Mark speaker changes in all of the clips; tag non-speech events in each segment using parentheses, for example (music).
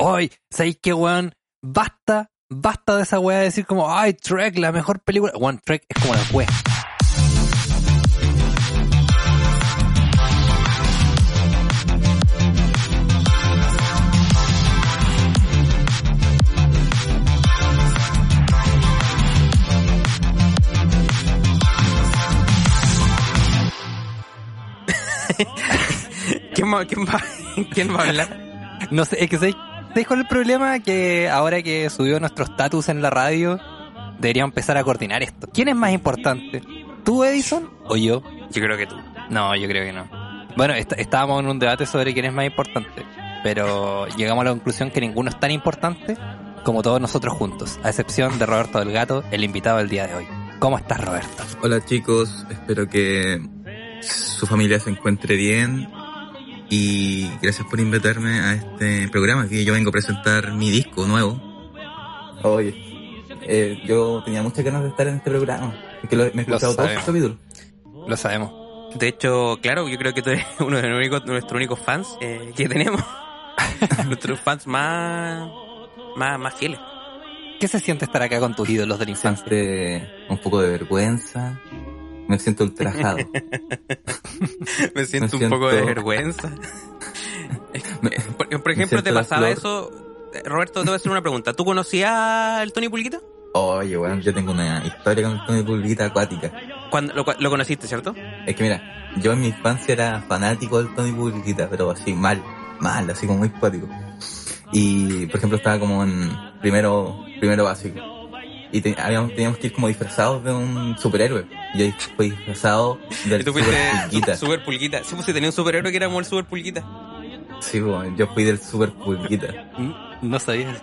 Speaker 1: Hoy, ¿sabéis qué, weón? Basta, basta de esa weá de decir como, ay, Trek, la mejor película. One Trek es como la weá. (laughs)
Speaker 2: ¿Quién va, quién, va, (laughs) ¿Quién va a hablar?
Speaker 1: No sé, es que ¿sabéis ¿sabéis cuál es el problema? Que ahora que subió nuestro estatus en la radio, deberíamos empezar a coordinar esto. ¿Quién es más importante? ¿Tú, Edison, o yo?
Speaker 2: Yo creo que tú.
Speaker 1: No, yo creo que no. Bueno, est- estábamos en un debate sobre quién es más importante, pero llegamos a la conclusión que ninguno es tan importante como todos nosotros juntos, a excepción de Roberto del Gato, el invitado del día de hoy. ¿Cómo estás, Roberto?
Speaker 3: Hola chicos, espero que su familia se encuentre bien y gracias por invitarme a este programa que yo vengo a presentar mi disco nuevo. Oye, eh, yo tenía muchas ganas de estar en este programa, porque lo- me he escuchado todos
Speaker 1: sabemos.
Speaker 3: los capítulos.
Speaker 1: Lo sabemos.
Speaker 2: De hecho, claro, yo creo que tú eres (laughs) uno de los únicos, nuestros únicos fans eh, que tenemos. (laughs) nuestros fans más, más, más fieles.
Speaker 1: ¿Qué se siente estar acá con tus ídolos de la infancia?
Speaker 3: Siempre un poco de vergüenza, me siento ultrajado. (laughs)
Speaker 2: Me siento
Speaker 3: Me
Speaker 2: un poco de vergüenza. (laughs)
Speaker 3: Me-
Speaker 2: Por, ejemplo, ¿te pasaba eso? Eh, Roberto, te voy a hacer una pregunta. ¿Tú conocías al Tony Pulguita?
Speaker 3: Oye, bueno, yo tengo una historia con Tony Pulguita acuática.
Speaker 2: Cuando, lo, lo conociste, ¿cierto?
Speaker 3: Es que mira, yo en mi infancia era fanático del Tony Pulguita, pero así mal, mal, así como muy cuático. Y por ejemplo estaba como en primero, primero básico. Y te- habíamos, teníamos que ir como disfrazados de un superhéroe. Y yo fui disfrazado del
Speaker 2: Y tú
Speaker 3: super
Speaker 2: fuiste
Speaker 3: pulguita.
Speaker 2: super pulguita. Sí, pues si tenía un superhéroe que era como el super pulguita.
Speaker 3: Sí, bueno, yo fui del super pulguita.
Speaker 1: No sabías.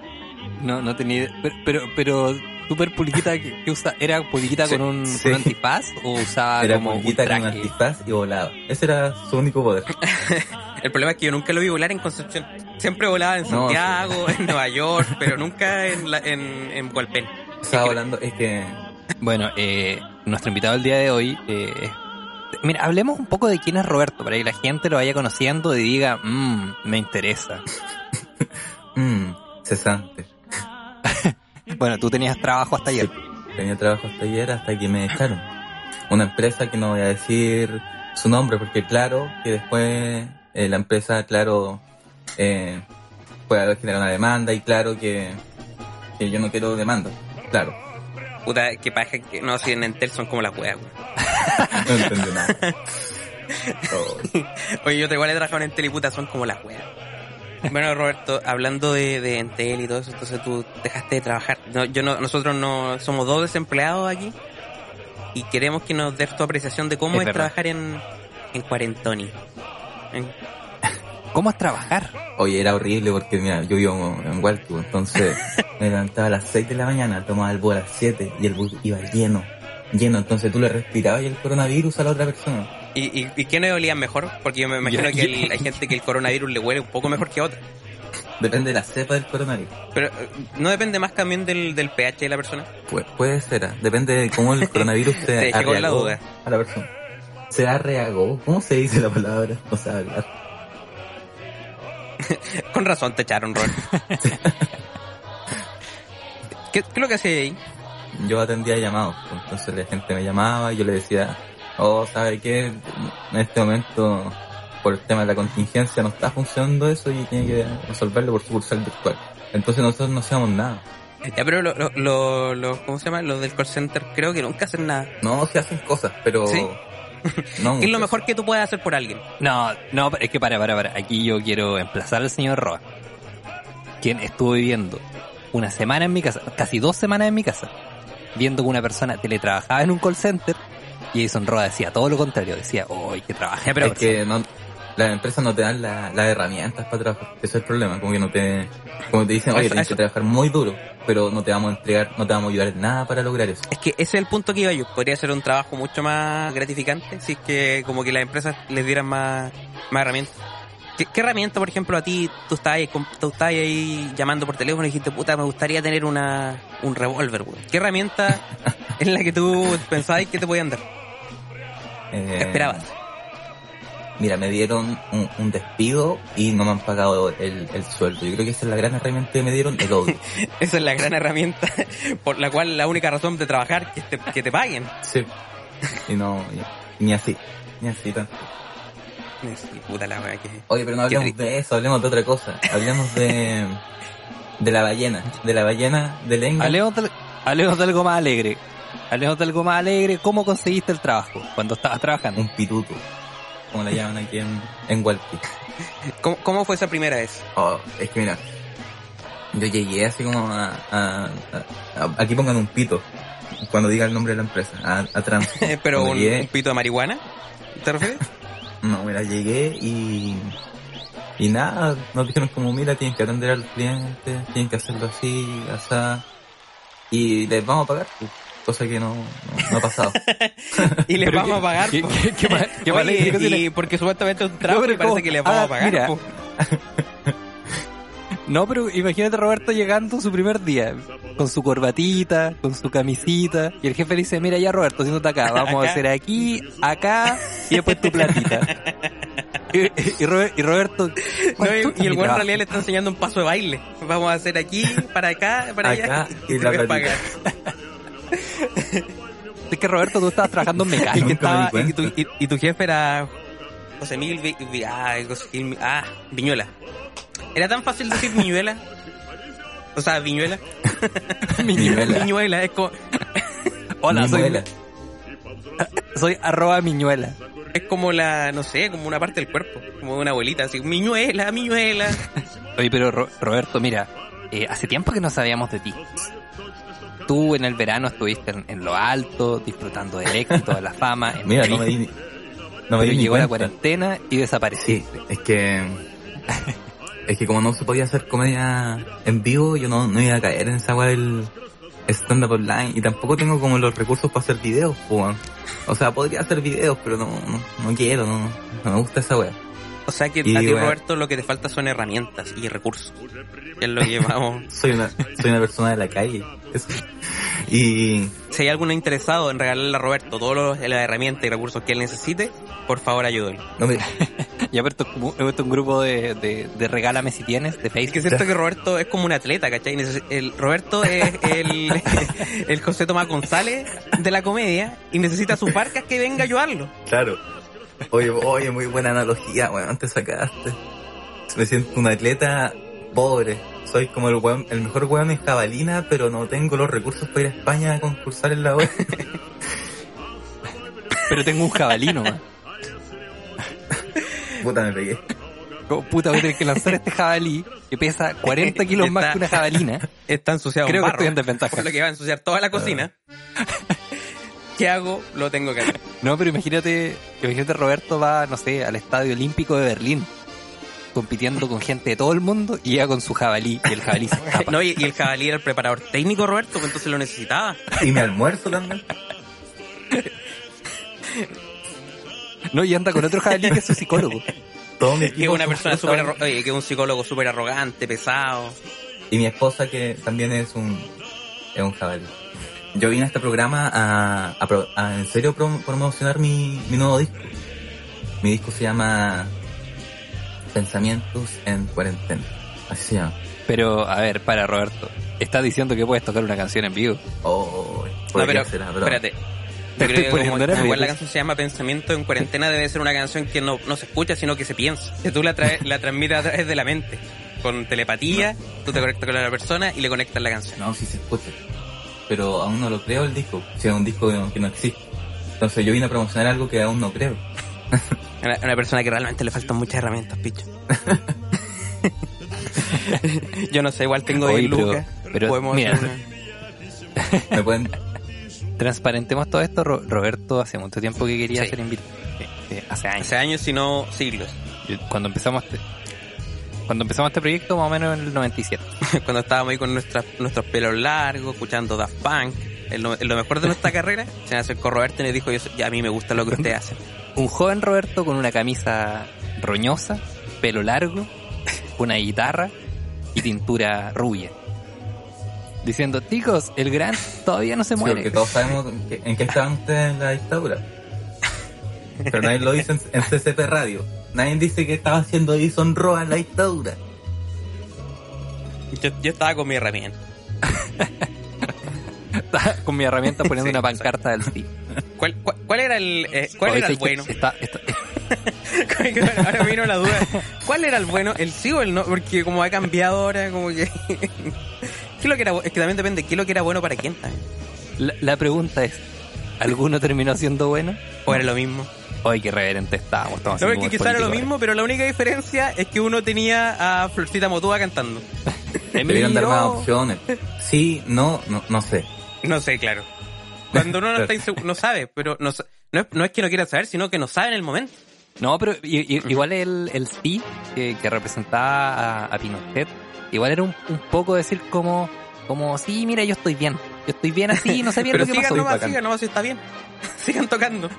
Speaker 1: No, no tenía idea. Pero, pero, pero super pulguita que, que usa, ¿era pulguita
Speaker 3: Sí,
Speaker 1: con un,
Speaker 3: sí.
Speaker 1: con un antifaz o usaba
Speaker 3: Era
Speaker 1: como
Speaker 3: pulguita con un
Speaker 1: traje?
Speaker 3: antifaz y volaba. Ese era su único poder. (laughs)
Speaker 2: El problema es que yo nunca lo vi volar en Concepción. Siempre volaba en
Speaker 3: No,
Speaker 2: Santiago, en Nueva York, pero nunca en, la, en, en Hualpén.
Speaker 3: Estaba volando, es que
Speaker 1: Bueno, eh, nuestro invitado del día de hoy eh, es- Mira, hablemos un poco de quién es Roberto, para que la gente lo vaya conociendo y diga, mmm, me interesa.
Speaker 3: Mmm, (laughs) cesante. (laughs)
Speaker 1: Bueno, tú tenías trabajo hasta ayer.
Speaker 3: Tenía trabajo hasta ayer hasta que me echaron. Una empresa que no voy a decir su nombre porque claro que después eh, la empresa, claro, eh, puede generado una demanda y claro que, que yo no quiero demanda. Claro,
Speaker 2: Puta, que paja que no, si en Entel son como las weas, (laughs)
Speaker 3: no entendí nada. Oh, (laughs)
Speaker 2: Oye, yo te igual he trabajado en Entel y puta, son como las weas. Bueno, Roberto, hablando de, de Entel y todo eso, entonces tú dejaste de trabajar. No, yo no, nosotros no somos dos desempleados aquí y queremos que nos des tu apreciación de cómo
Speaker 1: Es
Speaker 2: trabajar en, en Cuarentoni. En-
Speaker 1: ¿Cómo es trabajar?
Speaker 3: Oye, era horrible porque mira, yo vivo en Hualco, entonces (laughs) me levantaba a las 6 de la mañana, tomaba el bus a las 7 y el bus iba lleno, lleno, entonces tú le respirabas y el coronavirus a la otra persona.
Speaker 2: ¿Y, y, y quiénes olían mejor? Porque yo me imagino
Speaker 1: Yo-
Speaker 2: que el- hay gente que el coronavirus le huele un poco mejor que a otra.
Speaker 3: Depende de la cepa del coronavirus.
Speaker 2: Pero ¿no depende más también del, del pH de la persona?
Speaker 3: Pu- puede ser, ah, depende de cómo el coronavirus (laughs) se
Speaker 2: con la duda.
Speaker 3: a la persona. Se arreagó, ¿cómo se dice la palabra? No sabe hablar. (laughs)
Speaker 2: Con razón te echaron, Robert. (laughs) ¿Qué, ¿Qué es lo que hacía ahí?
Speaker 3: Yo atendía llamados, pues, entonces la gente me llamaba y yo le decía, oh, ¿sabe qué? En este momento, por el tema de la contingencia, no está funcionando eso y tiene que resolverlo por sucursal virtual. Entonces nosotros no hacíamos nada.
Speaker 2: Ya, pero los, lo, lo, lo- ¿cómo se llama? Los del call center creo que nunca hacen nada.
Speaker 3: No, se hacen cosas, pero...
Speaker 2: ¿Sí? (laughs)
Speaker 3: No
Speaker 2: ¿Qué es lo mejor que tú puedes hacer por alguien?
Speaker 1: No, no, es que para, para, para. Aquí yo quiero emplazar al señor Roa, quien estuvo viviendo una semana en mi casa, casi dos semanas en mi casa, viendo que una persona teletrabajaba en un call center y Jason Roa decía todo lo contrario, decía, ¡ay, que trabaja!
Speaker 2: pero-
Speaker 3: es que no, las empresas no te dan la- las herramientas para trabajar. Ese es el problema, como que no te, como te dicen,
Speaker 2: A
Speaker 3: oye,
Speaker 2: eso-
Speaker 3: tienes que
Speaker 2: eso-
Speaker 3: trabajar muy duro, pero no te vamos a entregar, no te vamos a ayudar en nada para lograr eso.
Speaker 2: Es que ese es el punto que iba yo. Podría ser un trabajo mucho más gratificante si es que como que las empresas les dieran más, más herramientas. ¿Qué, qué herramienta, por ejemplo, a ti tú estabas ahí, tú estabas ahí llamando por teléfono y dijiste, puta, me gustaría tener una, un revólver, weón? ¿Qué herramienta (laughs) es la que tú pensabas que te podían dar?
Speaker 3: Eh,
Speaker 2: ¿Qué esperabas?
Speaker 3: Mira, me dieron un, un despido y no me han pagado el, el sueldo. Yo creo que esa es la gran herramienta que me dieron, el odio. (laughs)
Speaker 2: Esa es la gran herramienta (laughs) por la cual la única razón de trabajar es que te, que te paguen.
Speaker 3: sí. Y no, ni así, ni así tanto.
Speaker 2: Sí, puta la wea que...
Speaker 3: Oye, pero no hablemos de eso, hablemos de otra cosa. Hablemos de, de la ballena, de la ballena de Lenga.
Speaker 1: Hablemos de, hablemos de algo más alegre. Hablemos de algo más alegre. ¿Cómo conseguiste el trabajo cuando estabas trabajando?
Speaker 3: Un pituto, como la llaman aquí en, en Walpi.
Speaker 2: ¿Cómo, cómo fue esa primera vez?
Speaker 3: Oh, es que mira, yo llegué así como a, a- a- a- aquí pongan un pito cuando diga el nombre de la empresa, a, a Trans. (laughs)
Speaker 2: ¿Pero un,
Speaker 3: llegué-
Speaker 2: un pito de marihuana? ¿Te refieres? (laughs)
Speaker 3: No, mira, llegué y y nada, nos dijeron como mira tienen que atender al cliente, tienen que hacerlo así, así y les vamos a pagar, pues, cosa que no, no, no ha pasado. (laughs)
Speaker 2: Y les vamos
Speaker 1: qué-
Speaker 2: a pagar.
Speaker 1: qué-
Speaker 2: po.
Speaker 1: qué- qué mal- qué mal
Speaker 2: Oye,
Speaker 1: explicación
Speaker 2: y porque supuestamente es un trabajo
Speaker 1: No, pero
Speaker 2: y parece
Speaker 1: ¿cómo?
Speaker 2: que les vamos
Speaker 1: Ah,
Speaker 2: a pagar.
Speaker 1: mira.
Speaker 2: po. (laughs)
Speaker 1: No, pero imagínate a Roberto llegando su primer día, con su corbatita, con su camisita, y el jefe le dice, mira ya Roberto, siéntate acá, vamos
Speaker 2: Acá.
Speaker 1: a hacer aquí, acá, y después tu platita. (laughs) y, y Robe- y Roberto...
Speaker 2: No,
Speaker 1: ¿cuánto
Speaker 2: y, el buen en realidad le está enseñando un paso de baile. Vamos a hacer aquí, para acá, para allá.
Speaker 3: Y la. (laughs)
Speaker 1: Es que Roberto, tú estabas trabajando en (laughs)
Speaker 2: Y, que
Speaker 1: mecánica.
Speaker 3: Me
Speaker 2: y, tu,
Speaker 3: cuenta.
Speaker 2: y- y tu jefe era José Miguel Vi- Vi- ah, José Miguel- ah, Viñuela. ¿Era tan fácil decir Viñuela? O sea, Viñuela. (laughs)
Speaker 3: Miñuela.
Speaker 2: Viñuela, es como, (laughs)
Speaker 1: Hola, soy,
Speaker 3: Miñuela. (laughs)
Speaker 1: soy arroba miñuela.
Speaker 2: es como la, no sé, como una parte del cuerpo. Como una abuelita, así, Miñuela, Miñuela.
Speaker 1: Oye, pero Ro- Roberto, mira, eh, hace tiempo que no sabíamos de ti. Tú en el verano estuviste en, en lo alto, disfrutando del éxito, de la fama. En
Speaker 3: Mira, no me di, no me
Speaker 1: pero
Speaker 3: di ni
Speaker 1: llegó la cuarentena y desapareciste.
Speaker 3: Sí, es que es que como no se podía hacer comedia en vivo, yo no, no iba a caer en esa weá del stand-up online y tampoco tengo como los recursos para hacer videos, weón. O sea, podría hacer videos, pero no, no, no quiero, no, no me gusta esa weá.
Speaker 2: O sea que
Speaker 3: Y
Speaker 2: a ti,
Speaker 3: bueno.
Speaker 2: Roberto, lo que te falta son herramientas y recursos. Que es lo que vamos. (laughs)
Speaker 3: Soy una, soy una persona de la calle. eso. Y
Speaker 2: Si hay alguno interesado en regalarle a Roberto todas los- las herramientas y recursos que él necesite, por favor ayúdenlo.
Speaker 3: no me,
Speaker 1: Ya, pero esto es como- esto es un grupo de, de, de regálame si tienes, de
Speaker 2: Es que
Speaker 1: Facebook.
Speaker 2: es cierto que Roberto es como un atleta, ¿cachai? El, Roberto es el, (laughs) el José Tomás González de la comedia y necesita sus barcas que venga a ayudarlo.
Speaker 3: claro. Oye, oye, muy buena analogía, weón, te sacaste. Me siento un atleta pobre. Soy como el weón, el mejor weón en jabalina, pero no tengo los recursos para ir a España a concursar en la web.
Speaker 1: Pero tengo un jabalino, man.
Speaker 3: Puta, me pegué.
Speaker 1: Puta, voy a tener que lanzar este jabalí que pesa 40 kilos más que una jabalina.
Speaker 2: Está ensuciado
Speaker 1: Creo
Speaker 2: en
Speaker 1: que
Speaker 2: barro,
Speaker 1: estoy en desventaja.
Speaker 2: por lo que va a ensuciar toda la cocina. ¿Qué hago? Lo tengo que hacer.
Speaker 1: No, pero imagínate, imagínate Roberto va, no sé, al Estadio Olímpico de Berlín, compitiendo con gente de todo el mundo y llega con su jabalí y el jabalí se (laughs) escapa.
Speaker 2: No, y, y el jabalí era el preparador técnico, Roberto, pues entonces lo necesitaba.
Speaker 3: Y mi almuerzo también.
Speaker 1: No, y anda con otro jabalí que es su psicólogo.
Speaker 3: Todo mi
Speaker 2: Que es una
Speaker 3: son
Speaker 2: persona súper, oye, que es un psicólogo súper arrogante, pesado.
Speaker 3: Y mi esposa que también es un, es un jabalí. Yo vine a este programa a, a pro- a en serio prom- promocionar mi, mi nuevo disco. Mi disco se llama Pensamientos en Cuarentena. Así se llama.
Speaker 1: Pero, a ver, para Roberto, estás diciendo que puedes tocar una canción en vivo.
Speaker 3: Oh,
Speaker 2: No,
Speaker 3: podría
Speaker 2: pero,
Speaker 3: ser, ah, pero-
Speaker 2: espérate.
Speaker 1: Te (laughs)
Speaker 2: Yo
Speaker 1: estoy
Speaker 2: creo que como,
Speaker 1: nervioso.
Speaker 2: igual la canción se llama Pensamiento en cuarentena debe ser una canción que no, no se escucha sino que se piensa. Que tú la, traes, (laughs) la transmites a través de la mente. Con telepatía, tú te conectas con la persona y le conectas la canción.
Speaker 3: No, sí se escucha. Pero aún no lo creo el disco. Si es un disco que no, existe. Entonces yo vine a promocionar algo que aún no creo. (laughs)
Speaker 2: Una, una persona que realmente le faltan muchas herramientas, picho. (laughs) Yo no sé, igual tengo
Speaker 1: Oye,
Speaker 2: 10
Speaker 1: pero-
Speaker 2: lucas.
Speaker 1: pero,
Speaker 2: Podemos
Speaker 1: mira.
Speaker 2: hacer una- (laughs)
Speaker 3: Me pueden,
Speaker 1: Transparentemos todo esto. Ro- Roberto hace mucho tiempo que quería
Speaker 2: Sí.
Speaker 1: ser invitado. Sí, sí, hace años.
Speaker 2: Hace años, si no siglos.
Speaker 1: Yo- Cuando empezamos este, cuando empezamos este proyecto, más o menos en el 97. (laughs)
Speaker 2: Cuando estábamos ahí con nuestras, nuestros pelos largos, escuchando Daft Punk. En lo, en lo mejor de nuestra (laughs) carrera, se me acercó Roberto y nos dijo, yo, ya a mí me gusta lo que ustedes hacen. (laughs)
Speaker 1: Un joven Roberto con una camisa roñosa, pelo largo, una guitarra y tintura rubia. Diciendo, chicos, el gran todavía no se
Speaker 3: Sí,
Speaker 1: muere.
Speaker 3: porque todos sabemos en qué, en qué estaban ustedes en la dictadura. Pero nadie lo dice en, en CCP Radio. Nadie dice que estaba haciendo Edison Roa en la dictadura.
Speaker 2: Yo, yo estaba con mi herramienta. (laughs)
Speaker 1: Estaba con mi herramienta poniendo
Speaker 2: Sí,
Speaker 1: una pancarta del sí.
Speaker 2: ¿Cuál, cuál, cuál era el, eh, cuál era el bueno?
Speaker 1: Está, (laughs) está-
Speaker 2: ahora vino la duda. ¿Cuál era el bueno? ¿El sí o el no? Porque como ha cambiado ahora, como que... (laughs) ¿Qué es lo que era Es que también depende, ¿qué es lo que era bueno para quién también?
Speaker 1: la, la pregunta es, ¿alguno terminó siendo bueno?
Speaker 2: ¿O era lo mismo?
Speaker 1: Hoy qué reverente estábamos. estamos
Speaker 2: No, porque
Speaker 1: humor
Speaker 2: quizá era lo mismo, pero la única diferencia es que uno tenía a Florcita Motúa cantando. (laughs)
Speaker 3: Debieron dar más opciones. Sí, no, no, no sé.
Speaker 2: No sé, claro. Cuando uno no está (laughs) insegu- no sabe, pero no, no, es, no es que no quiera saber, sino que no sabe en el momento.
Speaker 1: No, pero igual el, el sí que, que representaba a, a Pinochet, igual era un, un poco decir como, como, sí, mira, yo estoy bien. Yo estoy bien así, no sé bien (laughs)
Speaker 2: Pero
Speaker 1: lo que
Speaker 2: sigan
Speaker 1: pasó.
Speaker 2: nomás, sigan nomás, si está bien. sigan tocando.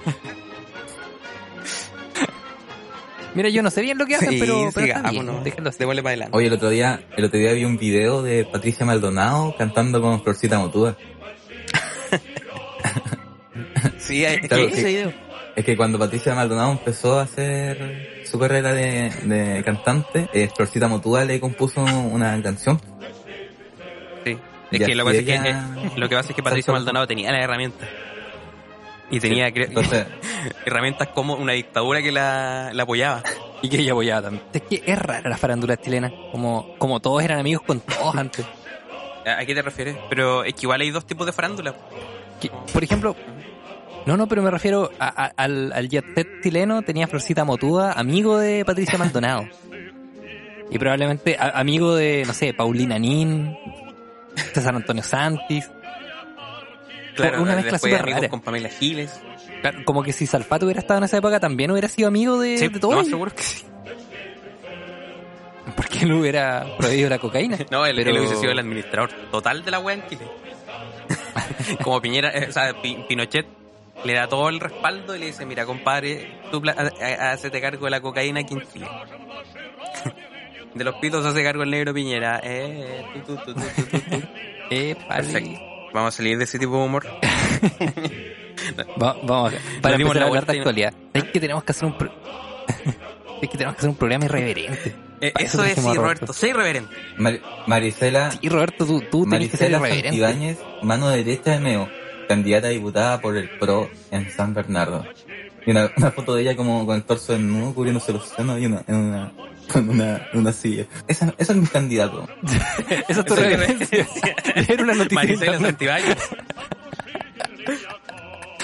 Speaker 1: Mira, yo no sé bien lo que hacen,
Speaker 2: Sí,
Speaker 1: pero, pero está bien. Déjenlo así.
Speaker 2: Démosle para adelante.
Speaker 3: Oye, el otro día, el otro día vi un video de Patricia Maldonado cantando con Florcita Motúa. (laughs)
Speaker 2: Sí, hay-
Speaker 3: Claro,
Speaker 2: ¿qué?
Speaker 3: sí.
Speaker 2: ese video?
Speaker 3: Es que cuando Patricia Maldonado empezó a hacer su carrera de, de cantante, eh, Florcita Motúa le compuso una canción.
Speaker 2: Sí. Es
Speaker 3: Ya,
Speaker 2: que lo que, pasa es que,
Speaker 3: ella-
Speaker 2: eh, lo que pasa es que Patricio Maldonado tenía las herramientas. Y tenía
Speaker 3: Entonces, (laughs)
Speaker 2: herramientas como una dictadura que la, la apoyaba.
Speaker 1: Y que ella apoyaba también. Es que es rara la farándula chilena. Como, como todos eran amigos con todos antes.
Speaker 2: ¿A qué te refieres? Pero es que igual hay dos tipos de farándula.
Speaker 1: Que, por ejemplo, no, no, pero me refiero a- a- al, al jet set chileno, tenía Florcita Motúa, amigo de Patricia Maldonado. Y probablemente a- amigo de, no sé, Paulina Nin, César Antonio Santis.
Speaker 2: Claro,
Speaker 1: una mezcla súper rara.
Speaker 2: con Pamela Giles.
Speaker 1: Claro, Como que si Salfato hubiera estado en esa época también hubiera sido amigo de,
Speaker 2: Sí,
Speaker 1: de
Speaker 2: no,
Speaker 1: todos.
Speaker 2: seguro que sí.
Speaker 1: Porque él hubiera prohibido la cocaína. (laughs)
Speaker 2: No, él,
Speaker 1: Pero-
Speaker 2: él hubiese sido el administrador total de la wea en Chile. (laughs) Como Piñera, eh, o sea, Pi- Pinochet le da todo el respaldo y le dice, mira, compadre, tú hacete cargo de la cocaína aquí en Chile. (laughs) De los pitos hace cargo el negro Piñera. Eh, tu, tu, tu.
Speaker 1: Eh.
Speaker 2: Perfecto. Vamos a salir de ese tipo de humor. (laughs)
Speaker 1: Va- vamos, para
Speaker 2: Nos
Speaker 1: empezar
Speaker 2: la
Speaker 1: a hablar
Speaker 2: vuelta
Speaker 1: de
Speaker 2: y-
Speaker 1: actualidad. Es que tenemos que hacer un... pro- (laughs) es que tenemos que hacer un programa irreverente.
Speaker 2: Eh, eso es, sí, Roberto. Soy reverente.
Speaker 3: Mar- Marisela,
Speaker 1: Y Roberto, tú, tú tenés que ser
Speaker 3: Marisela
Speaker 1: irreverente.
Speaker 3: Santibáñez, mano derecha de Meo, candidata a diputada por el PRO en San Bernardo. Y una, una foto de ella como con el torso desnudo cubriéndose los senos y una, en una, con una, una silla. Esa, eso es mi candidato. (laughs)
Speaker 1: Esa es tu
Speaker 2: Soy
Speaker 1: reverencia. Era una noticia de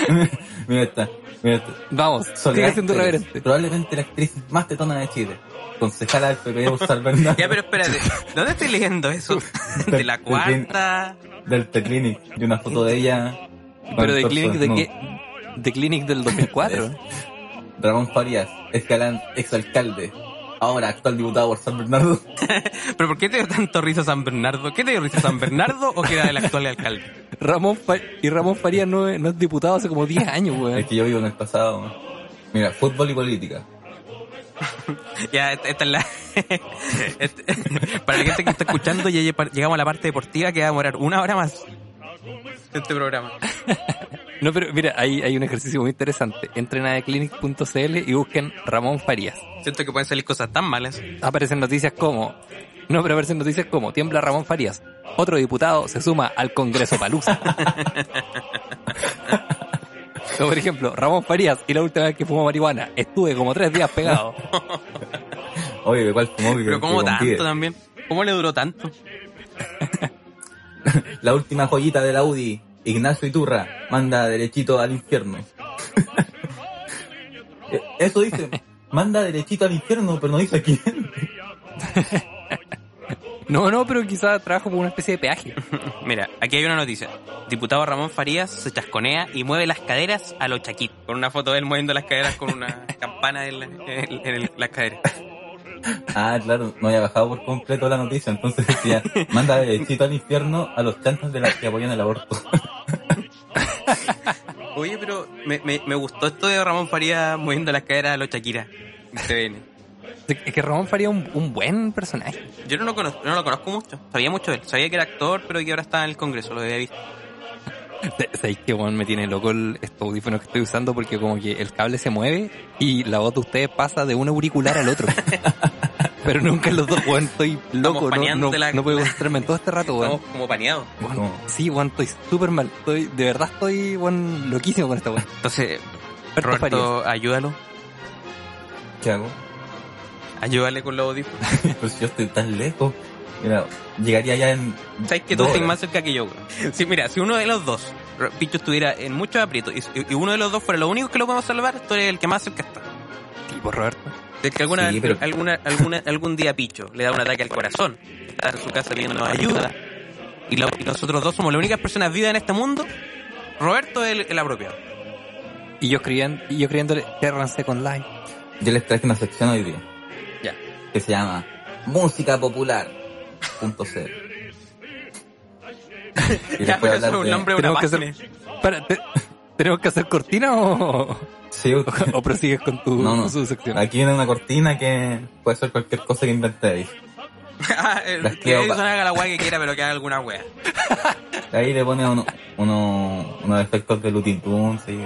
Speaker 1: (laughs)
Speaker 3: mira esta, mira esta.
Speaker 1: Vamos, sigue siendo reverente.
Speaker 3: Probablemente la actriz más tetona de Chile. Concejala del PP San Bernardo. (laughs)
Speaker 2: Ya, pero espérate. ¿Dónde estoy leyendo eso? De la cuarta.
Speaker 3: Del T-Clinic. Y una foto de ella.
Speaker 1: Pero de Clinic de qué? De Clinic del 2004.
Speaker 3: Ramón Farías, Escalán, exalcalde. Ahora actual diputado por San Bernardo. (laughs)
Speaker 2: ¿Pero por qué te dio tanto risa San Bernardo? ¿Qué te dio risa San Bernardo o que era el actual alcalde?
Speaker 1: Ramón Fa- y Ramón Farías no es, no es diputado hace como 10 años,
Speaker 3: Es
Speaker 1: weón.
Speaker 3: que yo vivo en el pasado. Mira, fútbol y política. (laughs)
Speaker 2: Ya, esta, esta es la... (laughs) este- para la gente que está escuchando, ya lle- llegamos a la parte deportiva que va a demorar una hora más de este programa.
Speaker 1: No, pero mira, hay, hay un ejercicio muy interesante. Entren a clinic.cl y busquen Ramón Farías.
Speaker 2: Siento que pueden salir cosas tan malas.
Speaker 1: Aparecen noticias como... No, pero aparecen noticias como tiembla Ramón Farías. Otro diputado se suma al Congreso Palusa. (laughs) o por ejemplo, Ramón Farías y la última vez que fumó marihuana estuve como tres días pegado. (laughs)
Speaker 3: Oye, ¿de cuál fumó
Speaker 2: Pero
Speaker 3: que
Speaker 2: ¿cómo
Speaker 3: convide?
Speaker 2: tanto también? ¿Cómo le duró tanto? (laughs)
Speaker 3: La última joyita de la UDI, Ignacio Iturra, manda derechito al infierno. (laughs) Eh, Eso dice, manda derechito al infierno, pero no dice a quién. (laughs)
Speaker 1: No, no, pero quizá trabajo por una especie de peaje. (laughs)
Speaker 2: Mira, aquí hay una noticia. Diputado Ramón Farías se chasconea y mueve las caderas a los chaquitos. Con una foto de él moviendo las caderas con una campana en, la- en, en el- las caderas.
Speaker 3: Ah, claro, no había bajado por completo la noticia, entonces decía, manda derechito al infierno a los chantas de las que apoyan el aborto.
Speaker 2: Oye, pero me, me, me gustó esto de Ramón Faría moviendo las caderas a los Shakira. TVN.
Speaker 1: Es que Ramón faría un, un buen personaje.
Speaker 2: Yo no lo, conozco, no lo conozco mucho. Sabía mucho de él. Sabía que era actor, pero que ahora está en el Congreso. Lo había visto. (laughs)
Speaker 1: ¿Sabéis que weón, me tiene loco el, estos audífonos que estoy usando? Porque como que el cable se mueve y la voz de ustedes pasa de un auricular al otro. (laughs) Pero nunca en los dos, weón, estoy loco, no, no,
Speaker 2: la-
Speaker 1: no puedo (laughs) concentrarme en todo este rato, weón.
Speaker 2: Estamos como paneados.
Speaker 3: Como-
Speaker 1: Sí, weón, estoy súper mal. Estoy, de verdad estoy, weón, loquísimo con esta weón.
Speaker 2: Entonces,
Speaker 1: Roberto
Speaker 2: Roberto, ayúdalo.
Speaker 3: ¿Qué hago?
Speaker 2: Ayúdale con los audífonos. (laughs)
Speaker 3: Pues yo estoy tan lejos. Mira, llegaría ya en...
Speaker 2: Sabes que tú estás más cerca que yo, weón. Sí, mira, si uno de los dos, Picho, estuviera en muchos aprietos y, y uno de los dos fuera lo único que lo podemos salvar, tú eres el que más cerca está.
Speaker 1: Tipo Roberto.
Speaker 2: Es que alguna,
Speaker 3: Sí, pero-
Speaker 2: alguna, alguna, algún día Picho le da un ataque al corazón, está en su casa pidiéndonos ayuda, y, lo- y nosotros dos somos las únicas personas vivas en este mundo, Roberto es el, el apropiado.
Speaker 1: Y yo escribiendo, y yo escribiéndole, Terrance con live.
Speaker 3: Yo les traje una sección hoy día
Speaker 2: Ya.
Speaker 3: que se llama Música Popular. Punto cero. (laughs) Y
Speaker 2: Ya, pero es un nombre de una
Speaker 1: Tenemos que hacer, para, te- ¿tenemos que hacer cortina o,
Speaker 3: Sí, (laughs)
Speaker 1: o prosigues con tu,
Speaker 3: No, no.
Speaker 1: con su sección?
Speaker 3: Aquí viene una cortina que puede ser cualquier cosa que inventéis. (laughs)
Speaker 2: Ah,
Speaker 3: Las
Speaker 2: que Edison
Speaker 3: pa-
Speaker 2: haga la weá que quiera, pero que haga alguna weá. (laughs)
Speaker 3: Ahí le pone uno, uno, unos efectos de Looney Tunes y...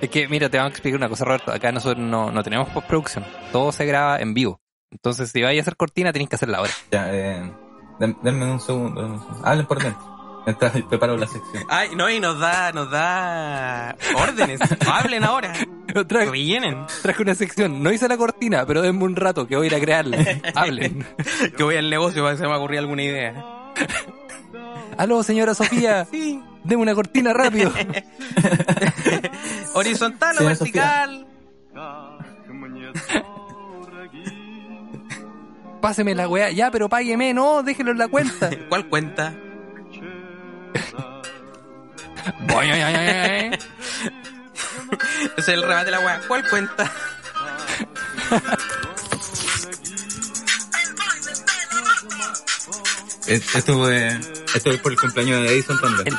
Speaker 1: Es que, mira, te vamos a explicar una cosa, Roberto. Acá nosotros no, no tenemos postproducción. Todo se graba en vivo. Entonces, si vais a hacer cortina, tenéis que hacerla ahora.
Speaker 3: Ya, eh, den- denme un segundo. denme un segundo. Hablen por dentro. Mientras preparo la sección.
Speaker 2: Ay, no, y nos da, nos da órdenes. (laughs) Hablen ahora.
Speaker 1: Traje,
Speaker 2: Vienen.
Speaker 1: traje una sección. No hice la cortina, pero denme un rato que voy a ir a crearla. (laughs) Hablen.
Speaker 2: Que voy al negocio para que se me ocurrir alguna idea. (laughs)
Speaker 1: Aló, señora Sofía.
Speaker 2: Sí.
Speaker 1: Deme una cortina rápido.
Speaker 2: Horizontal o vertical.
Speaker 1: Páseme la weá. Ya, pero págueme. No, déjelo en la cuenta.
Speaker 2: ¿Cuál cuenta? (laughs) es el remate de la weá. ¿Cuál cuenta?
Speaker 3: Esto fue, esto es por el cumpleaños de Edison también.
Speaker 1: El-